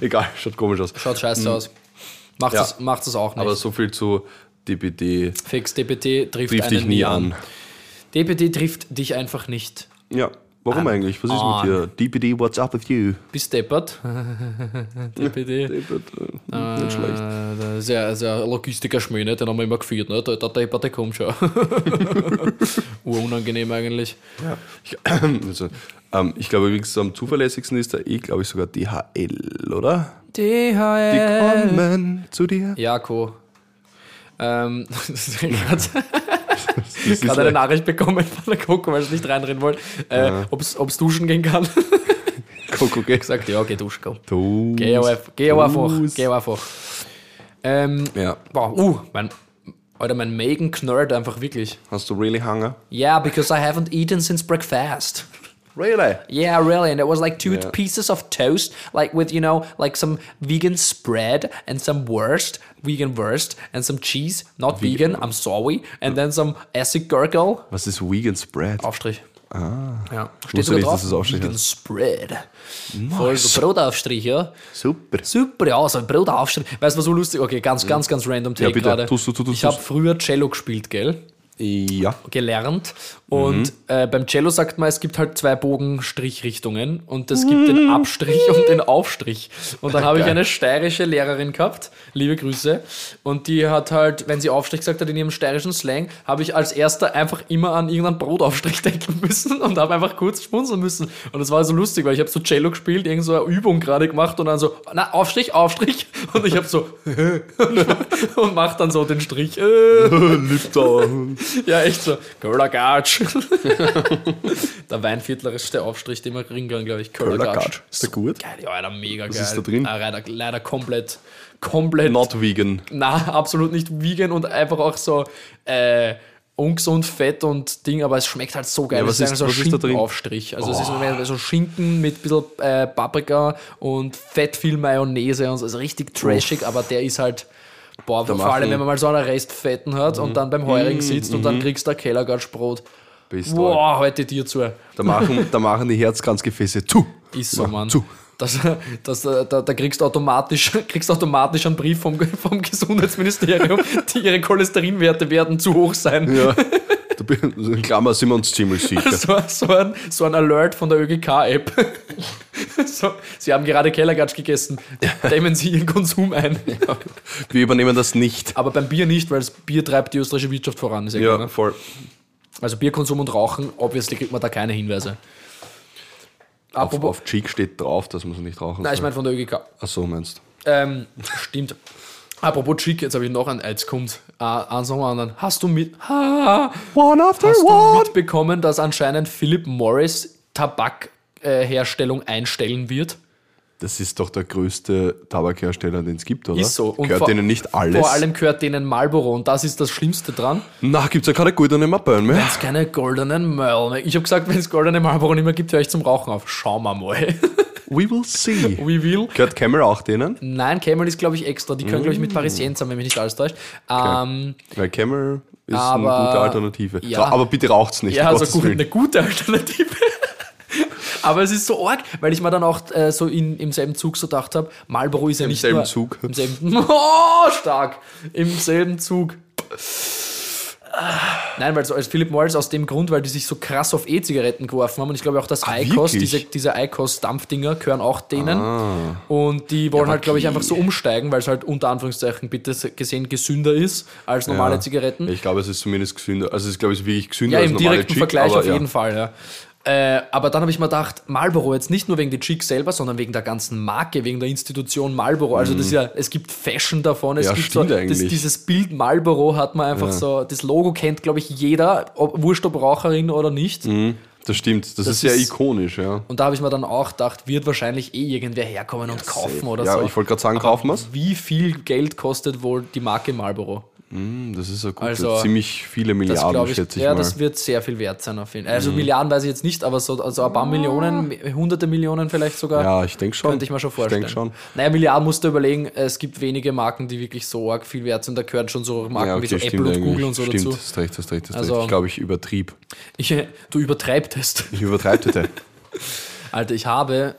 Egal, schaut komisch aus. Schaut scheiße aus. Macht Mhm. Ja. macht es auch nicht. Aber so viel zu DPD Fix, DPT trifft, trifft dich nie an. DPT trifft dich einfach nicht. Ja, warum eigentlich? Was ist an. mit dir? DPD, what's up with you? Bist deppert. <laughs> DPD. Äh, Nicht schlecht. Äh, das ist ja, also ein Logistiker-Schmäh, ne? den haben wir immer geführt. Ne? Der, der Deppert, der kommt schon. <laughs> Urunangenehm eigentlich. Ich, <clears throat> also, ähm, ich glaube übrigens, am zuverlässigsten ist da eh, glaube ich, sogar DHL, oder? Die DHL. kommen zu dir. Jako. Ähm, <laughs> ich <laughs> gerade eine Nachricht bekommen von der Coco, weil es nicht reinreden wollte, äh, ob es duschen gehen kann. <laughs> Coco, geh. Gesagt, ja, geh duschen, komm. Du. Geh einfach, geh einfach, Tu's. geh einfach. Ähm, Ja. boah, uh, mein, Alter, mein Magen knurrt einfach wirklich. Hast du really hunger? Yeah, because I haven't eaten since breakfast. Really? Yeah, really. And it was like two Yeah. pieces of toast, like with, you know, like some vegan spread and some wurst, vegan wurst, and some cheese. Not vegan, I'm sorry. And then some acid gurgle. Was ist Vegan Spread? Aufstrich. Ah. Ja. Steht sogar drauf. dass es Aufstrich vegan hat. spread. Voll so Brotaufstrich, ja. Super. Super, ja, so ein Brotaufstrich. Weißt du, was so lustig? Okay, ganz, ganz, ganz random Take bitte. gerade. Tust tust du, ich tust habe früher Cello gespielt, gell? Ja. gelernt. Und Mhm. äh, beim Cello sagt man, es gibt halt zwei Bogenstrichrichtungen und es gibt den Abstrich und den Aufstrich. Und dann <laughs> habe ich eine steirische Lehrerin gehabt, liebe Grüße, und die hat halt, wenn sie Aufstrich gesagt hat in ihrem steirischen Slang, habe ich als erster einfach immer an irgendeinen Brotaufstrich <laughs> denken müssen und habe einfach kurz schmunzeln müssen. Und das war so lustig, weil ich habe so Cello gespielt, irgend so eine Übung gerade gemacht und dann so, na, Aufstrich, Aufstrich. <laughs> Und ich habe so und mach dann so den Strich. Lipton. Ja, echt so. Köller Gatsch. <laughs> der weinviertlerischste Aufstrich, den wir kriegen können, glaube ich. Köller Köller Gatsch. Gatsch. Ist der gut? Geil, ja, Alter, mega geil. ist da drin? Ah, leider, leider komplett, komplett, Not vegan. na, absolut nicht vegan und einfach auch so, äh, ungesund, fett und Ding, aber es schmeckt halt so geil. Ja, was Es ist- so ein was ist da drin? Schinkenaufstrich. Also es ist so, so Schinken mit ein bisschen äh, Paprika und fett viel Mayonnaise und so. Also richtig trashig, aber der ist halt, boah, vor allem Mhm. wenn man mal so einen Restfetten hat und dann beim Heuring sitzt und dann kriegst du ein Kellergatschbrot. Bist du. Boah, heute dir zu. Da machen, da machen die Herzkranzgefäße zu. Ist so, Mann. Zu. Das, das, da, da kriegst du automatisch, <laughs> kriegst automatisch einen Brief vom, vom Gesundheitsministerium, <laughs> die ihre Cholesterinwerte werden zu hoch sein. Ja. Du <laughs> in Klammer sind wir uns ziemlich sicher. <laughs> So, so, ein, so ein Alert von der ÖGK-App. <laughs> so, Sie haben gerade Kellergatsch gegessen. Dämmen Sie Ihren Konsum ein. Wir übernehmen das nicht. Aber beim Bier nicht, weil das Bier treibt die österreichische Wirtschaft voran. Ja klar, Ja, ne? voll. Also Bierkonsum und Rauchen, obviously kriegt man da keine Hinweise. Auf, Apropos, auf Cheek steht drauf, dass man es nicht rauchen nein, ich soll. meine von der ÖGK. Ach so, meinst Ähm, stimmt. Apropos Chick, jetzt habe ich noch ein, jetzt kommt äh, nach dem anderen. Hast du mit, ha, One after hast du mitbekommen, dass anscheinend Philip Morris Tabakherstellung einstellen wird? Das ist doch der größte Tabakhersteller, den es gibt, oder? Ist so. Und Gehört vor- denen nicht alles? Vor allem gehört denen Marlboro und das ist das Schlimmste dran. Na, gibt's ja keine goldenen Mappen mehr. Wenn es keine goldenen Möll mehr Ich habe gesagt, wenn es goldene Marlboro nicht mehr gibt, höre ich zum Rauchen auf. Schauen wir mal. <laughs> We will see. We will. Gehört Camel auch denen? Nein, Camel ist, glaube ich, extra. Die können, glaube ich, mit Parisien zusammen, wenn mich nicht alles täuscht. Ähm, Weil Camel ist Aber- eine gute Alternative. ja. Aber bitte raucht's nicht. Ja, also gut, eine gute Alternative. <laughs> Aber es ist so arg, weil ich mir dann auch äh, so in, im selben Zug so gedacht habe, Marlboro ist ja Im nicht selben nur... Zug. Im selben <laughs> Oh, stark. Im selben Zug. Nein, weil so als Philip Morris aus dem Grund, weil die sich so krass auf E-Zigaretten geworfen haben und ich glaube auch das ICOS, Ah, wirklich? diese, diese ICOS-Dampfdinger gehören auch denen. Ah. Und die wollen aber halt, glaube ich, einfach so umsteigen, weil es halt unter Anführungszeichen bitte gesehen gesünder ist als normale Ja. Zigaretten. Ich glaube, es ist zumindest gesünder. Also es ist, glaube ich, wirklich gesünder Ja, als im normale direkten Cheek, Vergleich auf ja. jeden Fall, ja. Äh, aber dann habe ich mir gedacht, Marlboro jetzt nicht nur wegen der Chick selber, sondern wegen der ganzen Marke, wegen der Institution Marlboro. Also das ist ja, es gibt Fashion davon, es Mhm. Ja, gibt so, das, dieses Bild Marlboro hat man einfach Ja. so, das Logo kennt, glaube ich, jeder, ob, wurscht ob Raucherin oder nicht. Mhm, Das stimmt. Das, ist sehr ist- ikonisch, ja. Und da habe ich mir dann auch gedacht, wird wahrscheinlich eh irgendwer herkommen und kaufen oder ja, so. ich wollte gerade sagen, kaufen wir's. Wie viel Geld kostet wohl die Marke Marlboro? Hm, Das ist ja gut. Also, ziemlich viele Das Milliarden, glaube ich, schätze ich ja, mal. Mhm. das wird sehr viel wert sein auf jeden Fall. Also Milliarden weiß ich jetzt nicht, aber so also ein paar Millionen, hunderte Millionen vielleicht sogar. ja, ich denke schon. Könnte ich mir schon vorstellen. Ich denke schon. Naja, Milliarden musst du überlegen, es gibt wenige Marken, die wirklich so arg viel wert sind. Da gehören schon so Marken Ja, wie okay, so stimmt Apple und eigentlich. Google und so stimmt, dazu. hast recht, hast recht, hast Also- recht. Ich glaube, ich übertrieb. Ich, du übertreibst. Ich übertreibte. <laughs> Alter, ich habe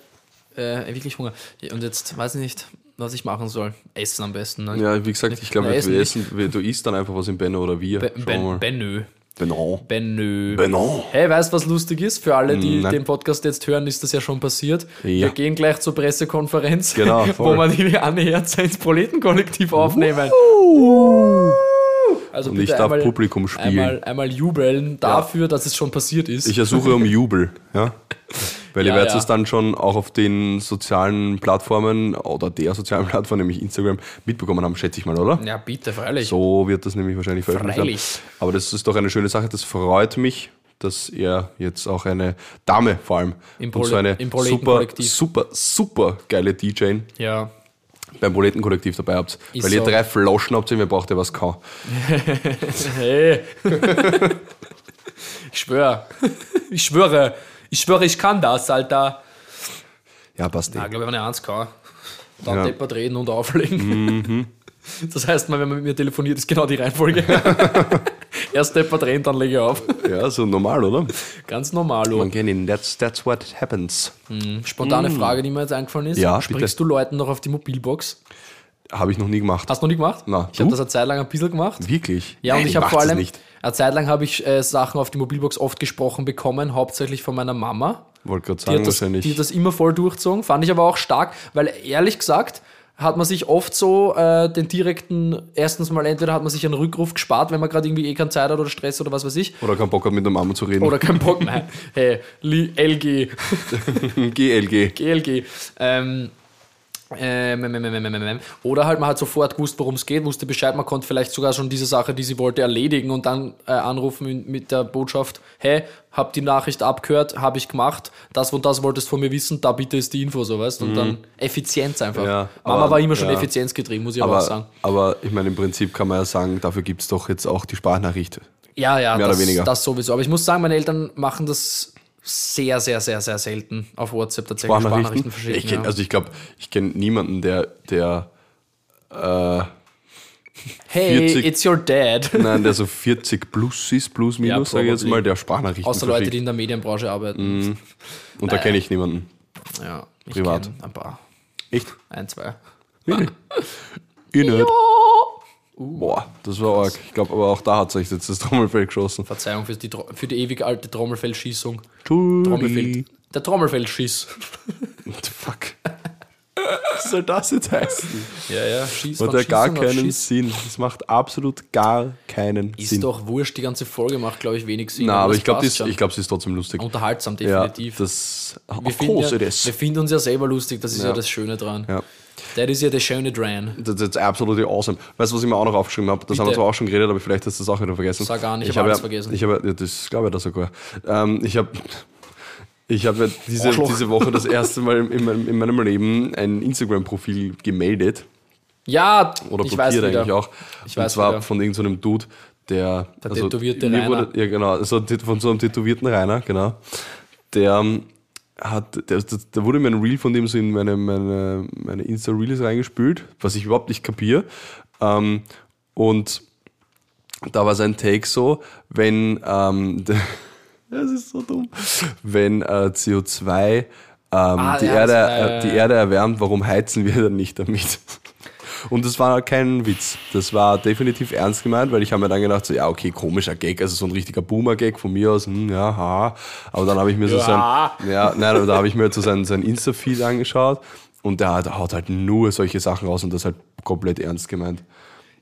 äh, wirklich Hunger. Und jetzt weiß ich nicht, was ich machen soll. Essen am besten. Ne? ja, wie gesagt, ich glaube, wir essen essen, wir- du isst dann einfach was im Benno oder wir. Be Schauen wir ben. Benö. Benno. Benö. Benno. Hey, weißt du, was lustig ist? Für alle, die Nein. den Podcast jetzt hören, ist das ja schon passiert. Ja. Wir gehen gleich zur Pressekonferenz, Genau, <laughs> wo wir die Anne Herz ins Proletenkollektiv aufnehmen. Also Und ich darf Publikum spielen. Einmal, einmal jubeln dafür, dass es schon passiert ist. Ich ersuche um Jubel, ja. <laughs> Weil ihr Ja, werdet ja. es dann schon auch auf den sozialen Plattformen oder der sozialen Plattform, nämlich Instagram, mitbekommen haben, schätze ich mal, oder? ja, bitte, freilich. So wird das nämlich wahrscheinlich veröffentlicht. Freilich. Aber das ist doch eine schöne Sache. Das freut mich, dass er jetzt auch eine Dame vor allem Im und so eine super, super, super geile DJ Ja. beim Proletenkollektiv dabei habt. Ist Weil ihr so. drei Flaschen habt, mir braucht ihr was. <laughs> Hey. <laughs> ich schwöre. Ich schwöre. Ich schwöre, ich kann das, Alter. Ja, passt eh. Ja, glaube ich, eine 1 kann. Dann Ja. deppert reden und auflegen. <laughs> Das heißt mal, wenn man mit mir telefoniert, ist genau die Reihenfolge. <laughs> Erst deppert reden, dann lege ich auf. Ja, so normal, oder? Ganz normal. Man oh. kennt ihn. That's, that's what happens. Spontane Frage, die mir jetzt eingefallen ist. Ja, Sprichst bitte. du Leuten noch auf die Mobilbox? Habe ich noch nie gemacht. Hast du noch nie gemacht? Na, ich habe das eine Zeit lang ein bisschen gemacht. Wirklich? Ja, und Nein, ich habe vor allem, nicht. eine Zeit lang habe ich äh, Sachen auf die Mobilbox oft gesprochen bekommen, hauptsächlich von meiner Mama. Wollte gerade Die sagen, hat, das, wahrscheinlich. die hat das immer voll durchzogen, fand ich aber auch stark, weil ehrlich gesagt hat man sich oft so äh, den direkten, erstens mal entweder hat man sich einen Rückruf gespart, wenn man gerade irgendwie eh keine Zeit hat oder Stress oder was weiß ich, Oder keinen Bock hat, mit der Mama zu reden. oder keinen Bock <laughs> mehr. Hey, LG, GLG. GLG. Ähm, Oder halt man hat sofort gewusst, worum es geht, wusste Bescheid, man konnte vielleicht sogar schon diese Sache, die sie wollte, erledigen und dann äh, anrufen mit der Botschaft, hey, hab die Nachricht abgehört, habe ich gemacht, das und das wolltest von mir wissen, da bitte ist die Info, so weißt Und dann Effizienz einfach. Mhm. Ja, Mama aber- war immer schon ja. effizienzgetrieben, muss ich aber, auch sagen. Aber, aber ich meine, im Prinzip kann man ja sagen, dafür gibt es doch jetzt auch die Sprachnachricht. Ja, ja, Mehr das, oder weniger. das sowieso. Aber ich muss sagen, meine Eltern machen das sehr, sehr, sehr, sehr selten auf WhatsApp tatsächlich Sprachnachrichten. verschicken. ich kenn, ja. Also ich glaube, ich kenne niemanden, der, der, äh, hey, 40 it's your dad. nein, der so <laughs> 40 plus ist, plus minus, sage ich jetzt mal, der Sprachnachrichten Außer Leute, verschickt. die in der Medienbranche arbeiten. Und da kenne ich niemanden. Ja, ich Privat. Ein paar. Echt? Ein, zwei. Ich <laughs> nicht. Boah, das war arg. Ich glaube, aber auch da hat sich jetzt das Trommelfell geschossen. Verzeihung für die, für die ewig alte Trommelfellschießung. Trommelfell, der Trommelfellschiss. <laughs> Fuck. Was soll das jetzt heißen? Ja, ja, Schieß Hat ja gar keinen. Sinn. Das macht absolut gar keinen Ist Sinn. doch wurscht, die ganze Folge macht, glaube ich, wenig Sinn. Na, aber das ich glaube, glaub, sie ist trotzdem lustig. Unterhaltsam, Ja, definitiv. das, wir, finden ja, wir finden uns ja selber lustig, das ist ja, Ja. das Schöne dran. Ja. Das ist ja der schöne dran. Das ist absolut awesome. Weißt du, was ich mir auch noch aufgeschrieben habe? Das haben wir Bitte. zwar auch schon geredet, aber vielleicht hast du das auch wieder vergessen. Sag an, ich ich hab alles vergessen. Ich habe, das glaube ich da sogar. Ähm, ich habe ich hab ja diese, Arschloch. diese Woche das erste Mal in meinem, in meinem Leben ein Instagram-Profil gemeldet. Ja, Oder ich weiß blockiert wieder. eigentlich auch. Ich Und weiß zwar wieder. von irgendeinem so Dude, der. Der tätowierte mir Rainer. Wurde, ja, genau. So, von so einem tätowierten Rainer, genau. Der ähm, hat. Da wurde mir ein Reel von dem so in meine, meine, meine Insta-Reels reingespült, was ich überhaupt nicht kapiere. Ähm, und da war sein Take so, wenn. Ähm, <laughs> das ist so dumm. Wenn äh, CO2 ähm, Ah, die, ja, Erde, äh, die. Erde erwärmt, warum heizen wir dann nicht damit? Und das war kein Witz. Das war definitiv ernst gemeint, weil ich habe mir dann gedacht, so, ja, okay, komischer Gag, also so ein richtiger Boomer-Gag von mir aus, hm, ja, ha. Aber dann habe ich mir so Ja. sein, ja, nein, da habe ich mir so sein, sein Insta-Feed angeschaut und der, der haut halt nur solche Sachen raus und das halt komplett ernst gemeint.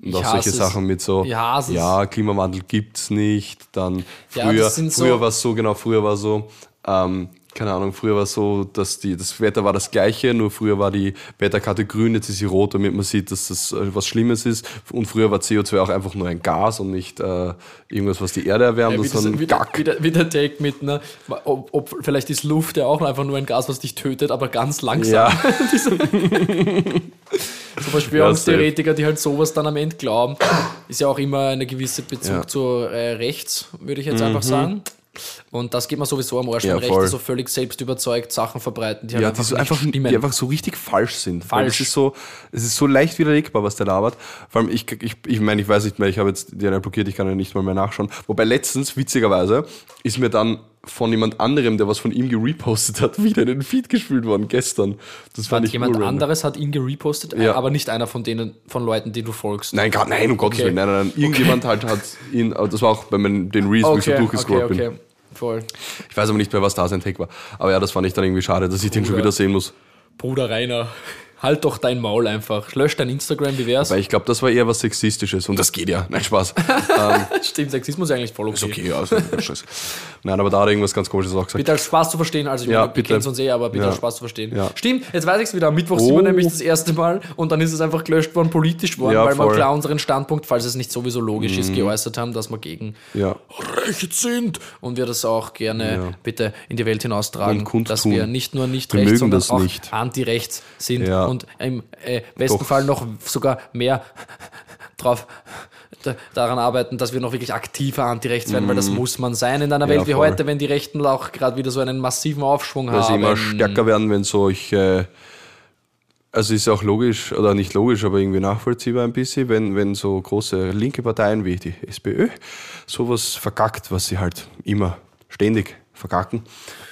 Und Ich auch solche es. Sachen mit so, ja, Klimawandel gibt's nicht, dann Ja, früher, sind so- früher war es so, genau, früher war so, ähm, keine Ahnung, früher war es so, dass die, das Wetter war das gleiche, nur früher war die Wetterkarte grün, jetzt ist sie rot, damit man sieht, dass das äh, was Schlimmes ist. Und früher war CO2 auch einfach nur ein Gas und nicht äh, irgendwas, was die Erde erwärmt, Ja, wie, das, wie, der, Gack. wie, der, wie der Take mit, ne, ob, ob vielleicht ist Luft ja auch einfach nur ein Gas, was dich tötet, aber ganz langsam. Ja, <laughs> <laughs> So Verschwörungstheoretiker, die halt sowas dann am Ende glauben, ist ja auch immer eine gewisse Bezug Ja. Mhm. zu äh, rechts, würde ich jetzt einfach sagen. Und das geht mir sowieso am Arsch, Ja, Rechte voll. so völlig selbst überzeugt Sachen verbreiten, die halt ja einfach, die, so einfach, die einfach so richtig falsch sind. Falsch. Es ist so, es ist so leicht widerlegbar, was der labert. Vor allem, ich, ich, ich meine, ich weiß nicht mehr, ich habe jetzt die eine blockiert, ich kann ja nicht mal mehr nachschauen. Wobei letztens, witzigerweise, ist mir dann von jemand anderem, der was von ihm gerepostet hat, <laughs> wieder in den Feed gespielt worden, gestern. Das fand ich jemand anderes hat ihn gerepostet, Ja. aber nicht einer von denen, von Leuten, die du folgst. Nein, gar, nein, um Gottes Okay. Willen, nein, nein, nein. Irgendjemand halt hat ihn, aber das war auch bei meinen, den Reels, wo ich so okay, durchgescrollt okay, bin. Voll. Ich weiß aber nicht mehr, was da sein Take war. Aber ja, das fand ich dann irgendwie schade, dass ich den schon Bruder. wieder sehen muss. Bruder Rainer, halt doch dein Maul einfach. Lösch dein Instagram, wie wär's? Weil ich glaube, das war eher was Sexistisches. Und das geht ja. Nein, Spaß. <laughs> Stimmt, Sexismus ist eigentlich voll okay. Ist okay, also, Scheiß. Nein, aber da hat er irgendwas ganz komisches auch gesagt. Bitte als Spaß zu verstehen, also ich Ja, meine, wir bitte. uns eh, aber bitte Ja. als Spaß zu verstehen. Ja. Stimmt, jetzt weiß ich es wieder. Am Mittwoch sind Oh. wir nämlich das erste Mal und dann ist es einfach gelöscht worden, politisch worden, Ja, weil wir voll. klar unseren Standpunkt, falls es nicht sowieso logisch ist, geäußert haben, dass wir gegen Ja. rechts sind und wir das auch gerne Ja. bitte in die Welt hinaustragen, dass wir nicht nur nicht Wir rechts, sondern das auch nicht. anti-rechts sind Ja. Und im äh, besten Doch. Fall noch sogar mehr drauf da- daran arbeiten, dass wir noch wirklich aktiver anti-rechts werden, weil das muss man sein in einer Mhm. Ja, Welt wie voll. heute, wenn die Rechten auch gerade wieder so einen massiven Aufschwung sie haben. immer stärker werden, wenn solche. Also ist auch logisch, oder nicht logisch, aber irgendwie nachvollziehbar ein bisschen, wenn, wenn so große linke Parteien wie die SPÖ sowas verkackt, was sie halt immer ständig verkacken.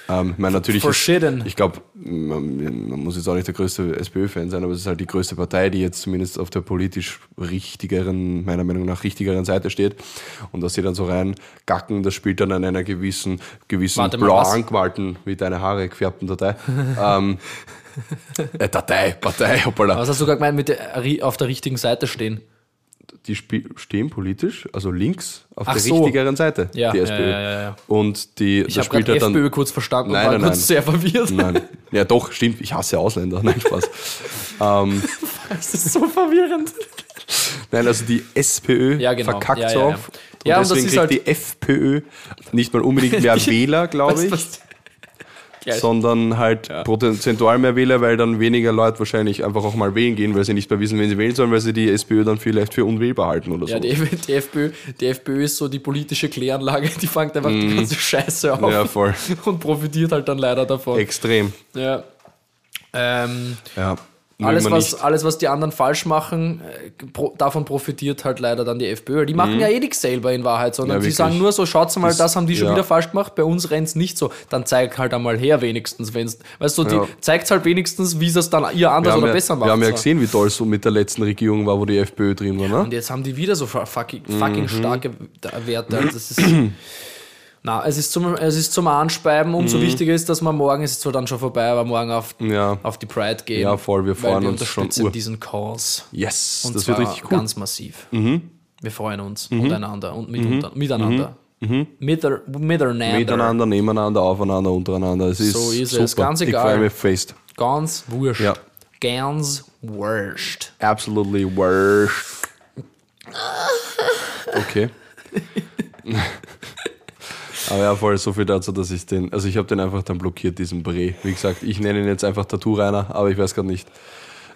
Ähm, ich meine, natürlich. For ist-. Ich glaube, man, man muss jetzt auch nicht der größte SPÖ-Fan sein, aber es ist halt die größte Partei, die jetzt zumindest auf der politisch richtigeren, meiner Meinung nach richtigeren Seite steht. Und dass sie dann so rein gacken, das spielt dann an einer gewissen, gewissen Warte blau was? angemalten, wie deine Haare gefärbten Datei. ähm, <laughs> äh, Datei, Partei, hoppala. Was hast du gerade gemeint mit der, auf der richtigen Seite stehen? Die stehen politisch, also links, auf Ach der so. richtigeren Seite, Ja, die SPÖ. ja, ja, ja. Und die, Ich habe spielt halt FPÖ dann. kurz verstanden Nein, und war nein, kurz nein. sehr verwirrt. Nein, ja doch, stimmt, ich hasse Ausländer. Nein, Spaß. <laughs> ähm, Das ist so verwirrend. Nein, also die SPÖ Ja, genau. verkackt Ja, so ja, auf. Und Ja, und das deswegen ist kriegt halt- die FPÖ nicht mal unbedingt mehr <laughs> Wähler, glaube ich, Was- Geil. sondern halt prozentual mehr Wähler, weil dann weniger Leute wahrscheinlich einfach auch mal wählen gehen, weil sie nicht mehr wissen, wen sie wählen sollen, weil sie die SPÖ dann vielleicht für unwählbar halten oder so. Ja, die, die, FPÖ, die FPÖ ist so die politische Kläranlage, die fängt einfach die ganze Scheiße auf Mhm. Ja, voll. <laughs> und profitiert halt dann leider davon. Extrem. Ja. Ähm, Ja. Alles was, nicht. alles, was die anderen falsch machen, äh, pro, davon profitiert halt leider dann die FPÖ. Die machen ja eh nichts selber in Wahrheit, sondern Mhm. Ja, sie sagen nur so, schaut's mal, das, Das- haben die schon ja. wieder falsch gemacht, bei uns rennt's nicht so. Dann zeig halt einmal her wenigstens, wenn's, weißt du, die Ja. zeigt's halt wenigst, wie sie es dann ihr anders oder ja, besser macht. wir haben ja gesehen, wie toll es so mit der letzten Regierung war, wo die FPÖ drin war. Ne? Und jetzt haben die wieder so fucking, fucking Mhm. starke Werte. Also Das ist, <clears throat> na, es ist zum, es ist zum Anspeiben. Umso wichtiger ist, dass man morgen, es ist zwar dann schon vorbei, aber morgen auf, Mhm. Ja. auf die Pride gehen. Ja, voll, wir freuen wir uns schon unterstützen ur. diesen Cause. Yes, Und das wird richtig cool. Mhm. ganz massiv. Wir freuen uns untereinander und mitunter, miteinander. Mither, miteinander. Miteinander, nebeneinander, aufeinander, untereinander. Es ist So ist super. es, ganz Ich egal. freue mich fest. Ganz wurscht. Ja. Ganz wurscht. Absolutely worst. Okay. <laughs> Aber ja, voll so viel dazu, dass ich den, also ich habe den einfach dann blockiert, diesen Bre. Wie gesagt, ich nenne ihn jetzt einfach Tattoo Rainer, aber ich weiß gerade nicht.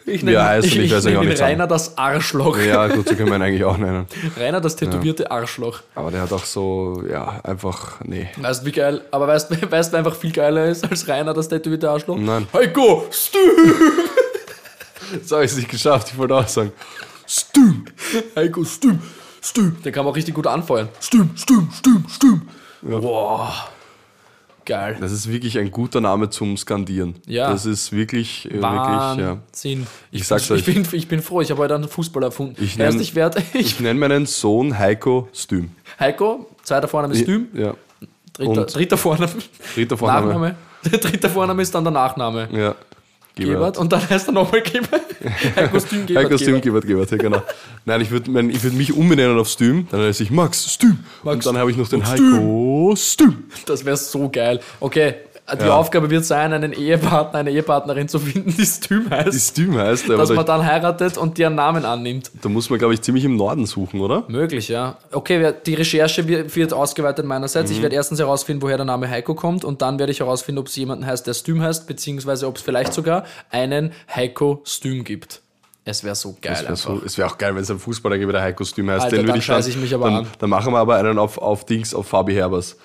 Ich Wie er heißt ich, ich ich weiß nenne auch ihn nicht Rainer das Arschloch. Ja, gut, so können wir ihn eigentlich auch nennen. <laughs> Rainer das tätowierte Arschloch. Aber der hat auch so, ja, einfach, nee. Weißt du, wie geil, aber weißt <laughs> du, weißt, wer einfach viel geiler ist als Rainer, das tätowierte Arschloch? Nein. Heiko, Stü! <laughs> So habe ich es nicht geschafft, ich wollte auch sagen. Stüm! Heiko, Stüm, Stüm. Den kann man auch richtig gut anfeuern. Stüm, Stüm, Stüm, Stüm. Wow. Geil. Das ist wirklich ein guter Name zum Skandieren. Ja. Das ist wirklich, äh, wirklich, ja. Wahnsinn. Ich sag's ich euch. Bin, ich bin froh, ich habe heute einen Fußball erfunden. Ich Erst nenn- ich werde, <laughs> Ich ich, nenne meinen Sohn Heiko Stüm. Heiko, zweiter Vorname ist Stüm, Ja. dritter, dritter Vorname, Dritter Vorname. Nachname. <laughs> Der dritte Vorname ist dann der Nachname. Ja. Gebert. Und dann heißt er nochmal Gebert. <laughs> Heiko Stüm, Gebert, Heiko Stüm, Gebert. Gebert, Gebert, ja, genau. Nein, ich würde ich würd mich umbenennen auf Stüm, dann heiße ich Max Stüm. Max und dann habe ich noch den Heiko Stüm. Das wäre so geil. Okay, die Ja. Aufgabe wird sein, einen Ehepartner, eine Ehepartnerin zu finden, die Stüm Die heißt. Stüm heißt, aber Dass da, man dann heiratet und deren Namen annimmt. da muss man, glaube ich, ziemlich im Norden suchen, oder? Möglich, ja. Okay, die Recherche wird ausgeweitet meinerseits. Mhm. Ich werde erstens herausfinden, woher der Name Heiko kommt und dann werde ich herausfinden, ob es jemanden heißt, der Stüm heißt, beziehungsweise ob es vielleicht sogar einen Heiko Stüm gibt. Es wäre so geil. Es wäre so, wär auch geil, wenn es ein Fußballer gibt, der Heiko Stüm heißt. Alter, Den würd dann ich dann, ich mich aber dann, an. Dann machen wir aber einen auf, auf Dings, auf Fabi Herbers.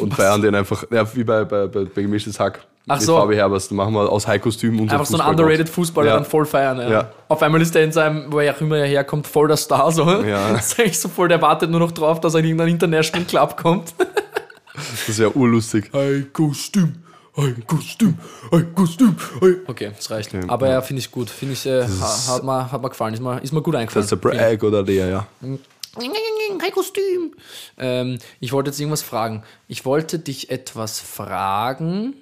Und feiern den einfach, ja, wie bei, bei, bei, bei gemischtes Hack. Ach mit so. Fabi Herbers. Dann machen wir aus Heiko Stüm unser Einfach so ein underrated Fußballer Ja. dann voll feiern. Ja. Ja. Auf einmal ist er in seinem, wo er auch immer er herkommt, voll der Star. So. Ja. Das <laughs> ist eigentlich so voll, der wartet nur noch drauf, dass er in irgendeinen International Club kommt. <laughs> Das ist ja urlustig. Heiko Stüm, Heiko Stüm, Heiko Stüm. Okay, das reicht. Aber ja, finde ich gut. Finde ich, äh, ha- hat, mir, hat mir gefallen. Ist mir, ist mir gut eingefallen. Das ist der Bragg oder der, ja. Heiko Stüm. Ähm, ich wollte jetzt irgendwas fragen. Ich wollte dich etwas fragen.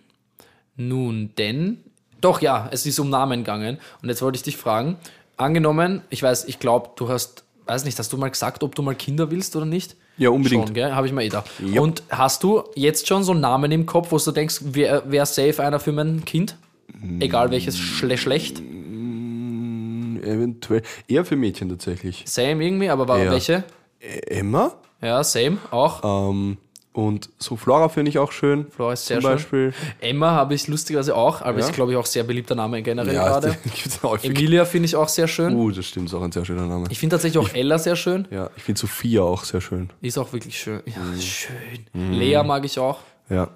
Nun denn. Doch, ja, es ist um Namen gegangen. Und jetzt wollte ich dich fragen. Angenommen, ich weiß, ich glaube, du hast, weiß nicht, hast du mal gesagt, ob du mal Kinder willst oder nicht? Ja, unbedingt. Schon? Habe ich mal eh da. Ja. Und hast du jetzt schon so einen Namen im Kopf, wo du denkst, wer wär safe einer für mein Kind? Egal welches schle schlecht. Eventuell. Eher für Mädchen tatsächlich. Same irgendwie, aber war Ja. welche? Emma. Ja, same, auch. Ähm, und so Flora finde ich auch schön. Flora ist sehr zum schön. Beispiel. Emma habe ich lustigerweise auch, aber Ja. ist, glaube ich, auch sehr beliebter Name generell Ja, gerade. <laughs> Emilia finde ich auch sehr schön. Uh, das stimmt, ist auch ein sehr schöner Name. Ich finde tatsächlich auch Ella sehr schön. ja, ich finde Sophia auch sehr schön. Ist auch wirklich schön. Ja, Mhm. schön. Lea mag ich auch. Ja.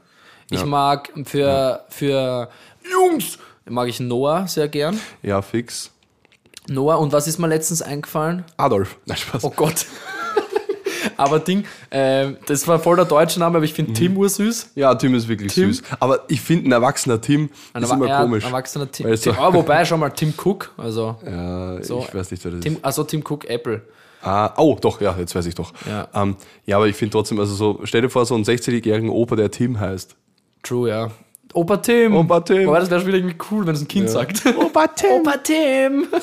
Ich mag für, für Jungs mag ich Noah sehr gern. Ja, fix. Noah, und was ist mir letztens eingefallen? Adolf. <laughs> Nein, Spaß. Oh Gott. aber Ding, ähm, das war voll der deutsche Name, aber ich finde Tim ursüß. Ja, Tim ist wirklich Tim? süß. Aber ich finde, ein erwachsener Tim Ein ist immer ja, komisch. Ein erwachsener Tim. So- Tim oh, wobei, schau mal, Tim Cook. Also, Ja, So. ich weiß nicht, wer das Tim, ist. also Tim Cook Apple. Ah, oh, doch, ja, jetzt weiß ich doch. Ja. Ähm, ja, aber ich finde trotzdem, also so, stell dir vor, so einen 16-jährigen Opa, der Tim heißt. True, ja. Opa Tim. Opa Tim. Aber das wäre schon wieder irgendwie cool, wenn es ein Kind sagt. <laughs> Opa Tim. Opa Tim. <laughs>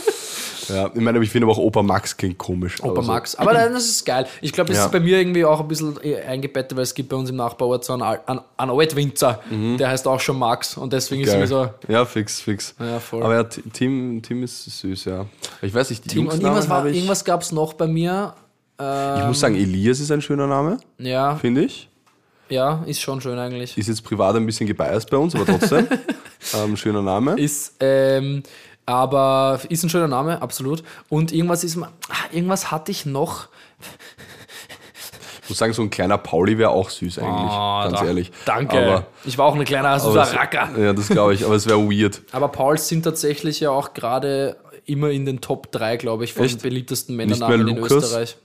Ja, ich meine, aber ich finde aber auch Opa Max klingt komisch. Opa aber so- Max. Aber <clears throat> nein, das ist geil. Ich glaube, das Ja. ist bei mir irgendwie auch ein bisschen eingebettet, weil es gibt bei uns im Nachbarort so einen, einen, einen Altwinzer, der heißt auch schon Max und deswegen ist Mhm. Geil. mir so. Ja, fix, fix. Ja, voll. Aber ja, Tim, Tim ist süß, ja. Ich weiß nicht, die Tim, und Jungsnamen irgendwas, habe ich. irgendwas gab es noch bei mir. ich muss sagen, Elias ist ein schöner Name, Ja, finde ich. Ja, ist schon schön eigentlich. Ist jetzt privat ein bisschen gebiased bei uns, aber trotzdem. <laughs> ähm, schöner Name. Ist, ähm, aber ist ein schöner Name, absolut. Und irgendwas ist, ah, irgendwas hatte ich noch. muss sagen, so ein kleiner Pauli wäre auch süß eigentlich, Ah, ganz da- ehrlich. Danke. Aber, ich war auch ein kleiner süßer Racker. Ja, das glaube ich, aber es wäre weird. Aber Pauls sind tatsächlich ja auch gerade immer in den Top 3, glaube ich, von Echt? den beliebtesten Männernamen in? Österreich.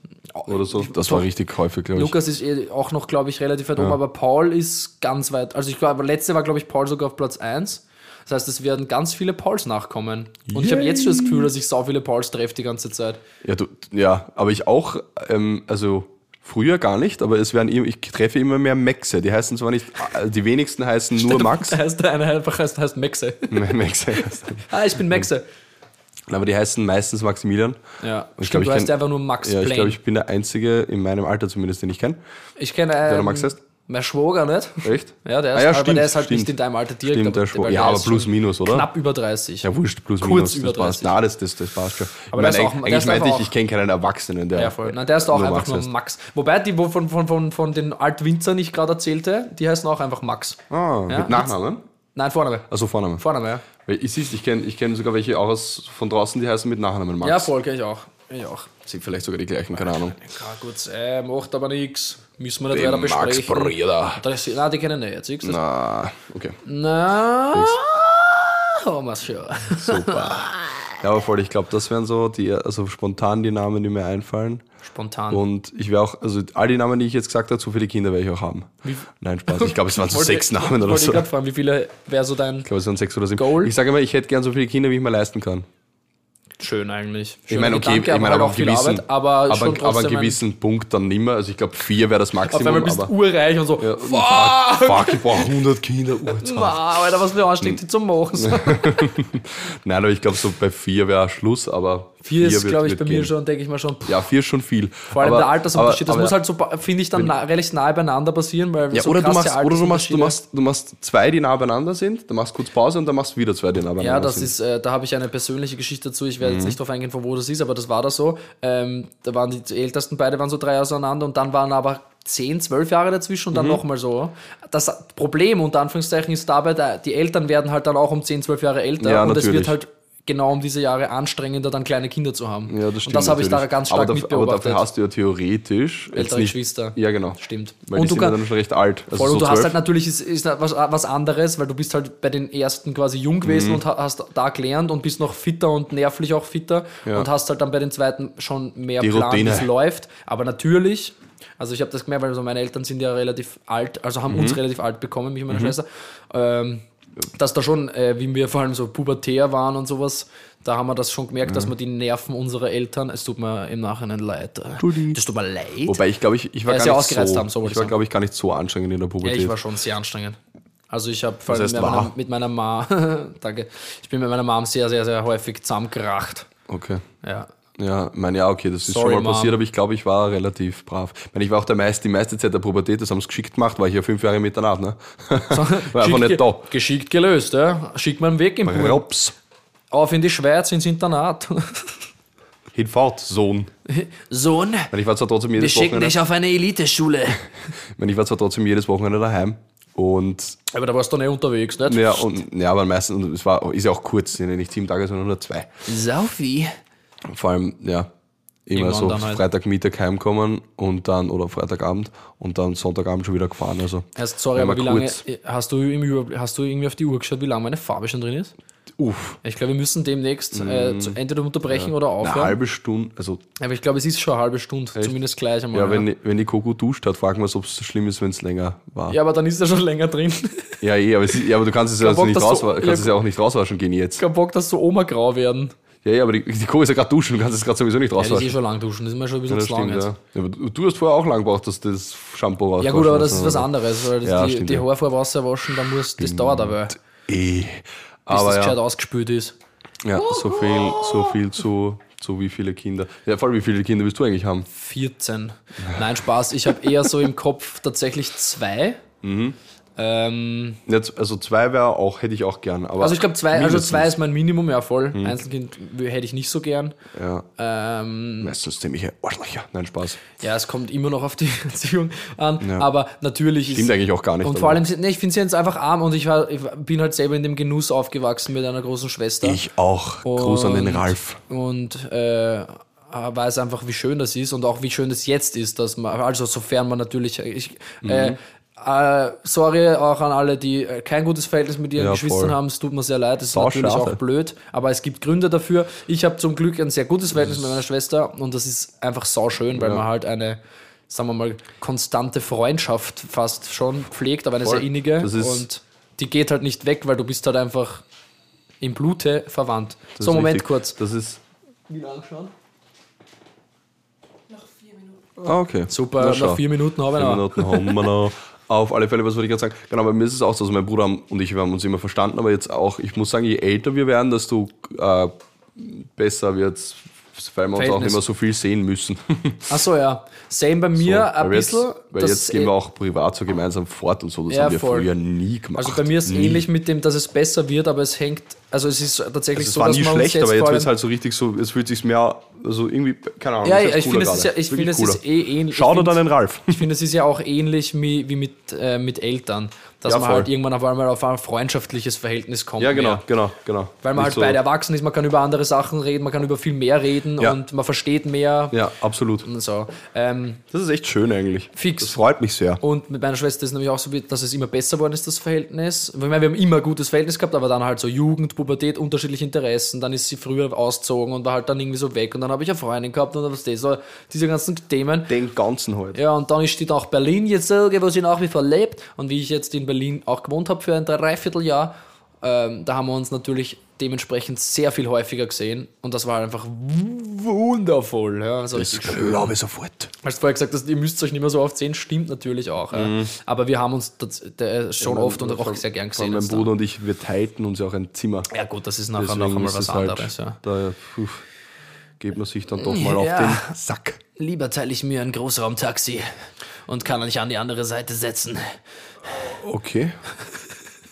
Oder so. Das war richtig häufig, glaube ich. Lukas ist eh auch noch, glaube ich, relativ weit oben, aber Paul ist ganz weit. Also ich glaube, letzte war, glaube ich, Paul sogar auf Platz 1. Das heißt, es werden ganz viele Pauls nachkommen. Und ich habe jetzt schon das Gefühl, dass ich so viele Pauls treffe die ganze Zeit. Ja, du, ja, aber ich auch, ähm, also früher gar nicht, aber es werden ich treffe immer mehr Maxe. Die heißen zwar nicht, äh, die wenigsten heißen <laughs> nur Max. Da heißt der eine einfach heißt, heißt Maxe. <laughs> Maxe ah, ich bin Maxe. Aber die heißen meistens Maximilian. Ja, Ich ich glaub, glaube, ich du heißt kenn- einfach nur Max Ja, ich Plain. glaube, ich bin der Einzige in meinem Alter zumindest, den ich kenne. Ich kenne der ähm, Max heißt? mein Schwager nicht. Echt? Ja, der ist, Ah, ja, aber stimmt, der ist halt stimmt. nicht in deinem Alter direkt. Stimmt, der Schwager. Ja, aber plus, minus, oder? Knapp über 30. Ja, wurscht, plus Kurz minus. über das passt. 30. Na, das, das, das passt schon. Aber ich meine, auch- eigentlich meinte ich, ich kenne keinen Erwachsenen, der. Ja, voll. Nein, der ist auch einfach Max nur heißt. Max. Wobei die, wo von, von, von, von den Altwinzern ich gerade erzählte, die heißen auch einfach Max. Ah, Ja, mit Nachnamen? Nein, Vorname. Also Vornamen. Vorname, ja. Weil ich siehst, ich kenne ich kenn sogar welche auch aus, von draußen, die heißen mit Nachnamen Max. Ja, voll, kenn ich auch. Ich auch. Sind vielleicht sogar die gleichen, keine Ahnung. Ja, gut, äh, macht aber nichts. Müssen wir nicht Den weiter Max besprechen. Breder. Das, nein, die kennen nicht. Siehst du? Na, okay. Na, haben wir's schon. Super. <laughs> Ja, aber voll, ich glaube, das wären so die, also spontan die Namen, die mir einfallen. Spontan. Und ich wäre auch, also all die Namen, die ich jetzt gesagt habe, so viele Kinder werde ich auch haben. Nein, Spaß. Ich glaube, es <laughs> waren so Wollte- sechs Namen oder wollte so. Ich Ich gerade fragen, wie viele wäre so dein glaube, es waren sechs oder sieben. Goal? Ich sage immer, ich hätte gern so viele Kinder, wie ich mir leisten kann. schön eigentlich? Ich meine, okay, Gedanke, ich meine, aber auch gewissen, Arbeit, aber, aber, aber einen ein- gewissen Punkt dann nimmer. Also ich glaube, vier wäre das Auf Maximum. einmal bist du urreich und so. ja, fuck, fuck, ich brauche 100 Kinder. Wow, <laughs> Alter, was mir ansteckt, die zu machen. <laughs> Nein, aber ich glaube, so bei vier wäre Schluss, aber Vier ist, wird- glaube ich, bei mir schon, denke ich mal schon. Ja, vier ist schon viel. Vor allem aber, der Altersunterschied, das aber, muss halt so, finde ich, dann na, relativ nahe beieinander passieren, weil Ja, so oder, du machst, oder du, machst, du, machst, du machst zwei, die nah beieinander sind, dann machst du kurz Pause und dann machst du wieder zwei, die nah beieinander Ja, das sind. ist, äh, da habe ich eine persönliche Geschichte dazu. Ich werde Mhm. jetzt nicht darauf eingehen, von wo das ist, aber das war da so. Ähm, da waren die ältesten beide waren so drei auseinander und dann waren aber 10, 12 Jahre dazwischen Mhm. und dann nochmal so. Das Problem unter Anführungszeichen ist dabei, da- die Eltern werden halt dann auch um 10, 12 Jahre älter Ja, und es wird halt genau um diese Jahre anstrengender, dann kleine Kinder zu haben. Ja, das stimmt. und das habe ich da ganz stark aber, daf- aber mitbeobachtet. dafür hast du ja theoretisch. Ältere nicht- Geschwister. Ja, genau. Stimmt. Weil Und die du sind kann- dann schon recht alt. Also Voll, so und du hast 12. halt natürlich ist, ist was, was anderes, weil du bist halt bei den ersten quasi jung gewesen Mhm. und ha- hast da gelernt und bist noch fitter und nervlich auch fitter Ja. und hast halt dann bei den zweiten schon mehr Die Plan, wie es läuft. Aber natürlich, also ich habe das gemerkt, weil so meine Eltern sind ja relativ alt, also haben Mhm. uns relativ alt bekommen, mich und meine Schwester. Ähm, dass da schon, äh, wie wir vor allem so pubertär waren und sowas, da haben wir das schon gemerkt, dass wir die Nerven unserer Eltern, es tut mir im Nachhinein leid. äh, Das tut mir leid. Wobei ich glaube, ich, ich war Ja, gar nicht so, haben, so ich war, glaube ich, gar nicht so anstrengend in der Ja, Pubertät. ich war schon sehr anstrengend. Also ich habe vor allem mit meiner, mit meiner Mom, <laughs> danke, ich bin mit meiner Mom sehr, sehr, sehr häufig zusammengeracht. okay. Ja. Ja, ich meine, ja, okay, das ist Sorry, schon mal Mom. passiert, aber ich glaube, ich war relativ brav. Ich meine, ich war auch der meiste, die meiste Zeit der Pubertät, das haben sie geschickt gemacht, war ich ja fünf Jahre mit danach, ne? <laughs> war einfach nicht da. Geschickt gelöst, ja. Schickt man weg im Pool. Rops. Auf in die Schweiz ins Internat. <laughs> Hinfahrt, Sohn. Sohn, Ich meine, ich war zwar trotzdem wir jedes schicken Wochenende, dich auf eine Eliteschule. <laughs> ich meine, ich war zwar trotzdem jedes Wochenende daheim und Aber da warst du nicht unterwegs, nicht? ja, und ja, aber meistens, und es war, ist ja auch kurz, sind ja nicht sieben Tage, sondern nur zwei. Saufi. Vor allem, ja, immer Irgendwann so halt. Freitagmittag heimkommen und dann, oder Freitagabend und dann Sonntagabend schon wieder gefahren. Also, Erst, sorry, aber wie lange, hast du, im hast du irgendwie auf die Uhr geschaut, wie lange meine Farbe schon drin ist? Uff, Ich glaube, wir müssen demnächst äh, zu, entweder unterbrechen oder eine aufhören. halbe Stunde, also Aber ich glaube, es ist schon eine halbe Stunde, zumindest gleich einmal. Ja, wenn, die- wenn die Coco duscht hat, fragen wir uns, ob es schlimm ist, wenn es länger war. Ja, ja, aber dann ist er schon länger drin. ja, eh, aber, es ja, aber du kannst es ja, also Bock, nicht, raus, du- kannst ja, es ja auch nicht rauswaschen gehen jetzt. Kein Bock, dass so Oma-grau werden. Ja, ja, aber die, die Coco ist ja gerade duschen, du kannst es gerade sowieso nicht Ja, das ist eh rauswaschen. schon lang duschen, das ist mir schon ein bisschen das zu lang stimmt, jetzt. ja. ja. aber du, hast vorher auch lang gebraucht, dass das Shampoo raus Ja gut, aber das ist was anderes, weil Ja, die, stimmt, die ja. Haare vor Wasser waschen, dann muss, das dauert aber, bis Eh. Aber das gescheit ja, ausgespült ist. ja, so viel, so viel zu, zu wie viele Kinder. Ja, voll, wie viele Kinder willst du eigentlich haben? 14. Nein, Spaß, ich habe eher so im Kopf tatsächlich zwei. <laughs> Mhm. Ähm, Jetzt, also zwei wäre auch, hätte ich auch gern. Aber also ich glaube zwei, also zwei ist mein Minimum, ja voll. Mhm. Einzelkind hätte ich nicht so gern. Ja, Ähm, meistens ziemliche Arschlöcher. Nein, Spaß. ja, es kommt immer noch auf die <laughs> Erziehung an, Ja. aber natürlich Stimmt eigentlich auch gar nicht. Und vor allem, nee, ich finde sie jetzt einfach arm und ich, war, ich bin halt selber in dem Genuss aufgewachsen mit einer großen Schwester. Ich auch. Gruß an den Und- Ralf. Und äh, weiß einfach, wie schön das ist und auch wie schön das jetzt ist, dass man, also sofern man natürlich, ich, äh, Mhm. äh, sorry auch an alle, die äh, kein gutes Verhältnis mit ihren Ja, Geschwistern voll. haben, es tut mir sehr leid, das ist Sau natürlich schade. auch blöd, aber es gibt Gründe dafür. Ich habe zum Glück ein sehr gutes Verhältnis mit meiner Schwester und das ist einfach sauschön, weil man halt eine, sagen wir mal, konstante Freundschaft fast schon pflegt, aber eine Voll. sehr innige Das ist- und die geht halt nicht weg, weil du bist halt einfach im Blute verwandt. Das So, Moment richtig. kurz. Das ist. Wie lange schon? Noch vier Minuten. Ah, okay. Super, Na, nach vier Minuten habe ich Vier noch. Minuten haben wir noch. <laughs> Auf alle Fälle, was wollte ich gerade sagen? Genau, bei mir ist es auch so, also mein Bruder und ich, wir haben uns immer verstanden, aber jetzt auch, ich muss sagen, je älter wir werden, desto äh, besser wird es, weil wir uns auch nicht mehr so viel sehen müssen. <laughs> Achso, ja. Same bei mir So, ein weil jetzt, bisschen. weil das jetzt gehen wir auch privat so gemeinsam fort und so, das Ja, haben wir voll. früher nie gemacht. Also bei mir ist es nie. ähnlich mit dem, dass es besser wird, aber es hängt, also es ist tatsächlich Also es so, war dass nie man schlecht, aber jetzt wird es halt so richtig so, es fühlt sich mehr, also irgendwie, keine Ahnung, Ja, ja, ich finde, es ist, ja, ich finde, es ist eh ähnlich. Schau dir dann den Ralf. Ich finde, es ist ja auch ähnlich wie, wie mit, äh, mit Eltern, dass Ja, man voll. halt irgendwann auf einmal auf ein freundschaftliches Verhältnis kommt. Ja, genau, mehr. genau, genau. Weil man Nicht halt so, beide erwachsen ist, man kann über andere Sachen reden, man kann über viel mehr reden Ja. und man versteht mehr. Ja, absolut. Und so. Ähm, Das ist echt schön eigentlich. Fix. Das freut mich sehr. Und mit meiner Schwester ist es nämlich auch so, dass es immer besser geworden ist, das Verhältnis. Ich meine, wir haben immer ein gutes Verhältnis gehabt, aber dann halt so Jugend, Pubertät, unterschiedliche Interessen. Dann ist sie früher ausgezogen und war halt dann irgendwie so weg. Und dann habe ich eine Freundin gehabt und was das, so diese ganzen Themen. Den ganzen halt. Ja, und dann ist die nach Berlin jetzt, wo sie nach wie vor lebt. Und wie ich jetzt in Berlin auch gewohnt habe für ein Dreivierteljahr, ähm, da haben wir uns natürlich dementsprechend sehr viel häufiger gesehen. Und das war halt einfach wundervoll. Ja, also Das glaube ich sofort. Als du vorher gesagt hast, ihr müsst euch nicht mehr so oft sehen, stimmt natürlich auch. Ja. Aber wir haben uns das, der, schon oft und auch sehr gern gesehen. Mein Bruder und ich, wir teilten uns ja auch ein Zimmer. da. Ja gut, das ist nachher Deswegen noch einmal was halt, anderes. Ja. Da puh, geht man sich dann doch mal auf Ja. den Sack. Lieber teile ich mir ein Großraumtaxi und kann mich an die andere Seite setzen. Okay.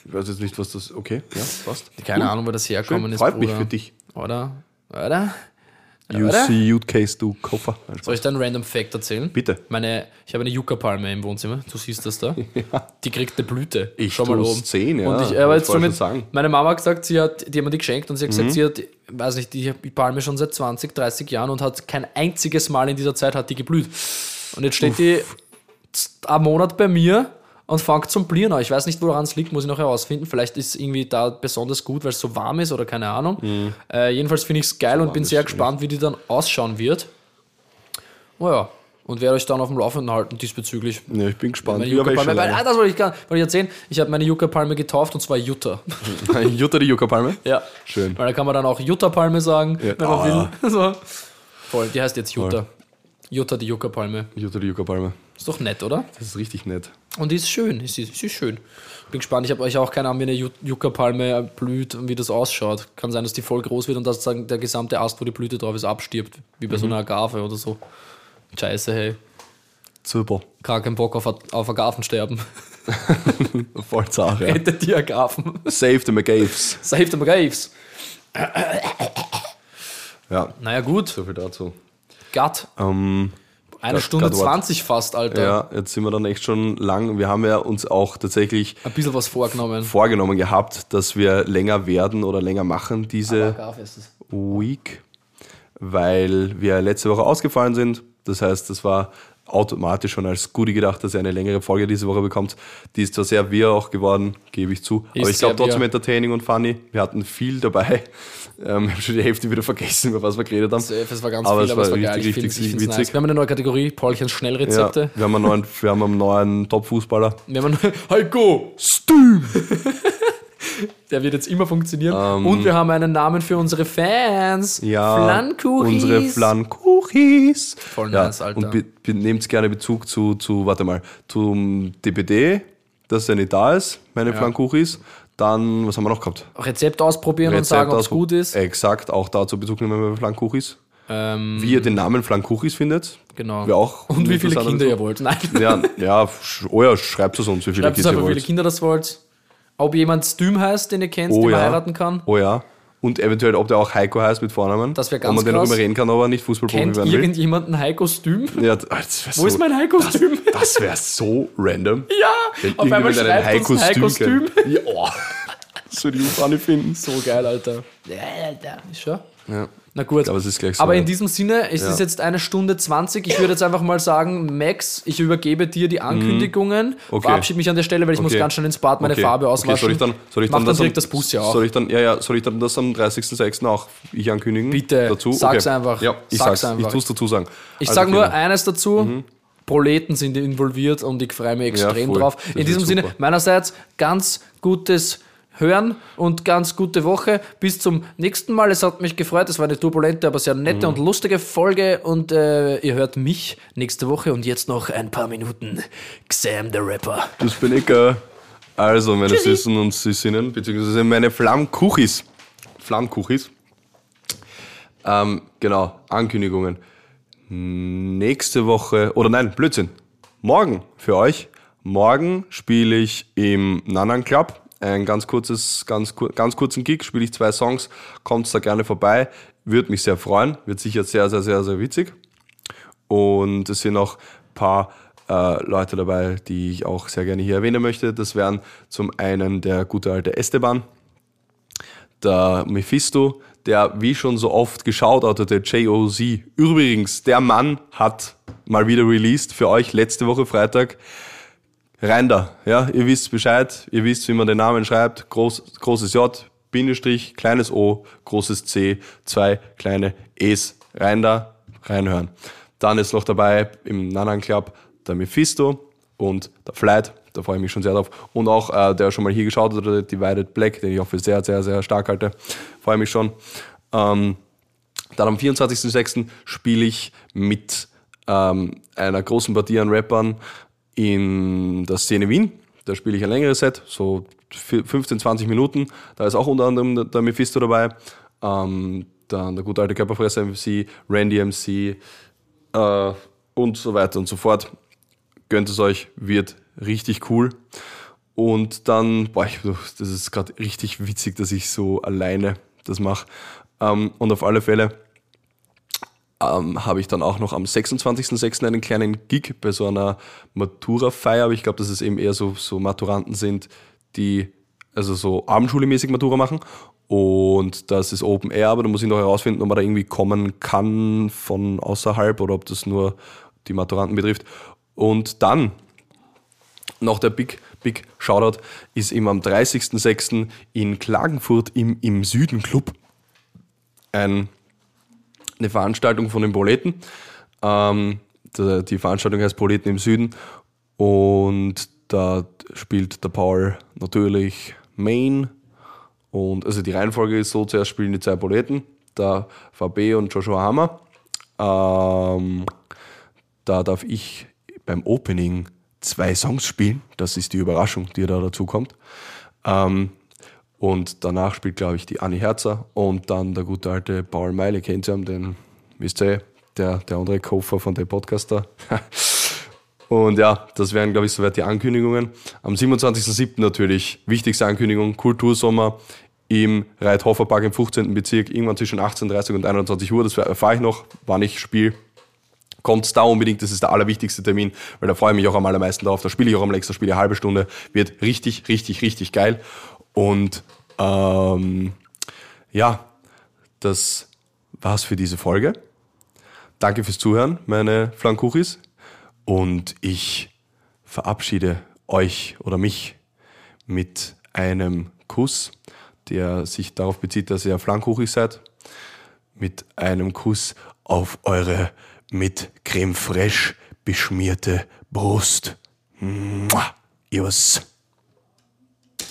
Ich weiß jetzt nicht, was das. Okay, ja, passt. Keine Ahnung, wo das herkommen Schön, ist. freut mich Bruder. für dich. Oder? Oder? You Oder? see, Ute Case, du Koffer. Soll ich dir einen random Fact erzählen? Bitte. Meine, ich habe eine Yucca-Palme im Wohnzimmer. Du siehst das da. <laughs> Die kriegt eine Blüte. Ich Schon mal oben. sehen, ja. Und ich, aber jetzt somit, schon sagen. meine Mama hat gesagt, sie hat, die haben mir die geschenkt und sie hat Mhm. gesagt, sie hat, weiß nicht, die Palme schon seit 20, 30 Jahren und hat kein einziges Mal in dieser Zeit hat die geblüht. Und jetzt steht die z- einen Monat bei mir und fängt zum Blühen an. Ich weiß nicht, woran es liegt, muss ich noch herausfinden. Vielleicht ist es irgendwie da besonders gut, weil es so warm ist oder keine Ahnung. Mhm. Äh, jedenfalls finde ich es geil und bin sehr gespannt, wie die dann ausschauen wird. Oh ja. Und werde euch dann auf dem Laufenden halten diesbezüglich. Ja, ich bin gespannt. Meine Yucca-Palme, schon weil, ah, das wollte ich, gar- wollte ich erzählen. Ich habe meine Yucca-Palme getauft und zwar Jutta. <laughs> Jutta die Yucca-Palme? ja. Schön. Weil da kann man dann auch Jutta-Palme sagen, Ja. wenn man Ah. will. <laughs> So. Voll, die heißt jetzt Jutta. Jutta, die Yucca-Palme. Jutta die Yucca-Palme. Ist doch nett, oder? Das ist richtig nett. Und die ist schön. Ist, sie ist schön. Bin gespannt. Ich habe euch auch keine Ahnung, wie eine Ju- Yucca-Palme blüht und wie das ausschaut. Kann sein, dass die voll groß wird und dass der gesamte Ast, wo die Blüte drauf ist, abstirbt. Wie bei so Mhm. einer Agave oder so. Scheiße, hey. Super. Gar keinen Bock auf, auf Agavensterben. <laughs> Voll Sache. Ja. <laughs> Rettet die Agaven. Save the McGaves. Save the McGaves. Ja, Naja, gut. so viel dazu. Gatt. Ähm, Eine Gott, Stunde. 20 fast, Alter. ja, jetzt sind wir dann echt schon lang. Wir haben ja uns auch tatsächlich Ein bisschen was vorgenommen. vorgenommen gehabt, dass wir länger werden oder länger machen diese. Week, weil wir letzte Woche ausgefallen sind. Das heißt, das war automatisch schon als Goodie gedacht, dass er eine längere Folge diese Woche bekommt. Die ist zwar sehr wir auch geworden, gebe ich zu, Ist aber ich glaube trotzdem wir. entertaining und funny. Wir hatten viel dabei. <laughs> Ähm, ich habe schon die Hälfte wieder vergessen, über was wir geredet haben. Es war ganz Aber viel, aber es war richtig, es richtig nice. witzig. Wir haben eine neue Kategorie, Paulchens Ja, Schnellrezepte. wir, haben einen neuen, wir haben einen neuen Top-Fußballer. Wir haben einen Heiko Steam! <laughs> Der wird jetzt immer funktionieren. Und wir haben einen Namen für unsere Fans. Ähm. Ja, Flankuchis. unsere Flankuchis. Voll ja, nice, Alter. Und be, be, nehmt gerne Bezug zu, zu, warte mal, zum DPD, dass er nicht da ist, meine Flankuchis. Dann, was haben wir noch gehabt? Rezept ausprobieren und Rezept sagen, ob es gut ist. Exakt, auch dazu Bezug nehmen bei Flankuchis. Ähm, Wie ihr den Namen Flankuchis findet. genau. Wäre auch und wie viele Kinder ihr wollt. Nein. Ja, ja, oh ja, schreibt es uns, wie viele Schreibt Kids ihr einfach, wie viele wollt. Kinder das wollt. Ob jemand Stüm heißt, den ihr kennt, Oh den man ja. heiraten kann. Oh ja. Und eventuell, ob der auch Heiko heißt mit Vornamen. Das wär Ob ganz man den krass. immer reden kann, aber nicht Fußballprofi Kennt werden will. irgendjemanden Heiko Stüm? Ja, das wär Wo so, ist mein Heiko Stüm? Das wäre so random. <laughs> Ja, Wenn auf einmal irgendjemand einen schreibt uns Heiko Stüm. kennt. Ja, oh. das würde ich auch nicht finden. So geil, Alter. Ja, Alter. Ist schon? Ja. Na gut. Aber es ist gleich so Aber in diesem Sinne, es Ja. ist jetzt eine Stunde 20. Ich würde jetzt einfach mal sagen, Max, ich übergebe dir die Ankündigungen. Mhm. Okay. Verabschiede mich an der Stelle, weil ich muss Okay. ganz schnell ins Bad meine Okay. Farbe Okay, auswaschen. soll ich dann, soll ich Mach dann, dann das, direkt am, das Bus ja auch. Soll ich dann, ja, ja, soll ich dann das am 30.06. auch ich ankündigen? Bitte, dazu? sag's einfach. Ja, ich Sag's sag's, einfach. ich tu's dazu sagen. Ich Also, sage okay, nur dann. eines dazu. Proleten sind involviert und ich freue mich extrem voll. drauf. Das In diesem Sinne, meinerseits ganz gutes Hören und ganz gute Woche. Bis zum nächsten Mal. Es hat mich gefreut. Es war eine turbulente, aber sehr nette Mhm. und lustige Folge. Und äh, ihr hört mich nächste Woche. Und jetzt noch ein paar Minuten Xam der Rapper. Das bin ich. Äh, also, meine Süßen und Süßinnen, beziehungsweise meine Flammkuchis. Flammkuchis. Ähm, genau, Ankündigungen. Nächste Woche, oder nein, Blödsinn. Morgen für euch. Morgen spiele ich im Nanan Club. Ein ganz kurzes, ganz, ganz kurzen Gig, spiele ich zwei Songs. Kommt da gerne vorbei. Würde mich sehr freuen. Wird sicher sehr, sehr, sehr, sehr witzig. Und es sind auch ein paar äh, Leute dabei, die ich auch sehr gerne hier erwähnen möchte. Das wären zum einen der gute alte Esteban, der Mephisto, der wie schon so oft geschaut hat, der JOZ. Übrigens, der Mann hat mal wieder released für euch letzte Woche Freitag. Rein da, ja, ihr wisst Bescheid, ihr wisst, wie man den Namen schreibt. Groß, großes J, Bindestrich, kleines O, großes C, zwei kleine E's. Rein da, reinhören. Dann ist noch dabei im Nanan Club der Mephisto und der Flight. Da freue ich mich schon sehr drauf. Und auch, äh, der schon mal hier geschaut hat, der Divided Black, den ich auch für sehr, sehr, sehr stark halte. Freue mich schon. Ähm, dann am 24.06. spiele ich mit ähm, einer großen Partie an Rappern in der Szene Wien. Da spiele ich ein längeres Set, so 15, 20 Minuten. Da ist auch unter anderem der- Mephisto dabei. Ähm, dann der gute alte Körperfresser MC, Randy MC äh, und so weiter und so fort. Gönnt es euch, wird richtig cool. Und dann, boah, ich, das ist gerade richtig witzig, dass ich so alleine das mache. Ähm, und auf alle Fälle ähm, habe ich dann auch noch am 26.06. einen kleinen Gig bei so einer Matura-Feier. Aber ich glaube, dass es eben eher so, so Maturanten sind, die also so abendschule-mäßig Matura machen. Und das ist Open Air, aber da muss ich noch herausfinden, ob man da irgendwie kommen kann von außerhalb oder ob das nur die Maturanten betrifft. Und dann noch der Big, Big Shoutout ist eben am 30.06. in Klagenfurt im, im Süden Club ein, eine Veranstaltung von den Proleten. Ähm, die Veranstaltung heißt Proleten im Süden und da spielt der Paul natürlich Main und also die Reihenfolge ist so, zuerst spielen die zwei Proleten, der VB und Joshua Hammer. Ähm, da darf ich beim Opening zwei Songs spielen. Das ist die Überraschung, die da dazu kommt. Ähm, und danach spielt, glaube ich, die Anni Herzer und dann der gute alte Paul Meile, kennt ihr den wisst ihr, der, der andere Koffer von dem Podcaster. <laughs> und ja, das wären, glaube ich, soweit die Ankündigungen. Am 27.07. natürlich, wichtigste Ankündigung, Kultursommer im Reithofer Park im 15. Bezirk, irgendwann zwischen 18.30 und 21 Uhr. Das erfahre ich noch, wann ich spiele kommt da unbedingt, das ist der allerwichtigste Termin, weil da freue ich mich auch am allermeisten drauf. Da spiele ich auch am nächsten Spiel eine halbe Stunde, wird richtig, richtig, richtig geil. Und ähm, ja, das war's für diese Folge. Danke fürs Zuhören, meine Flankuchis. Und ich verabschiede euch oder mich mit einem Kuss, der sich darauf bezieht, dass ihr Flankuchis seid. Mit einem Kuss auf eure mit Creme fraiche beschmierte Brust. Mua. Ios.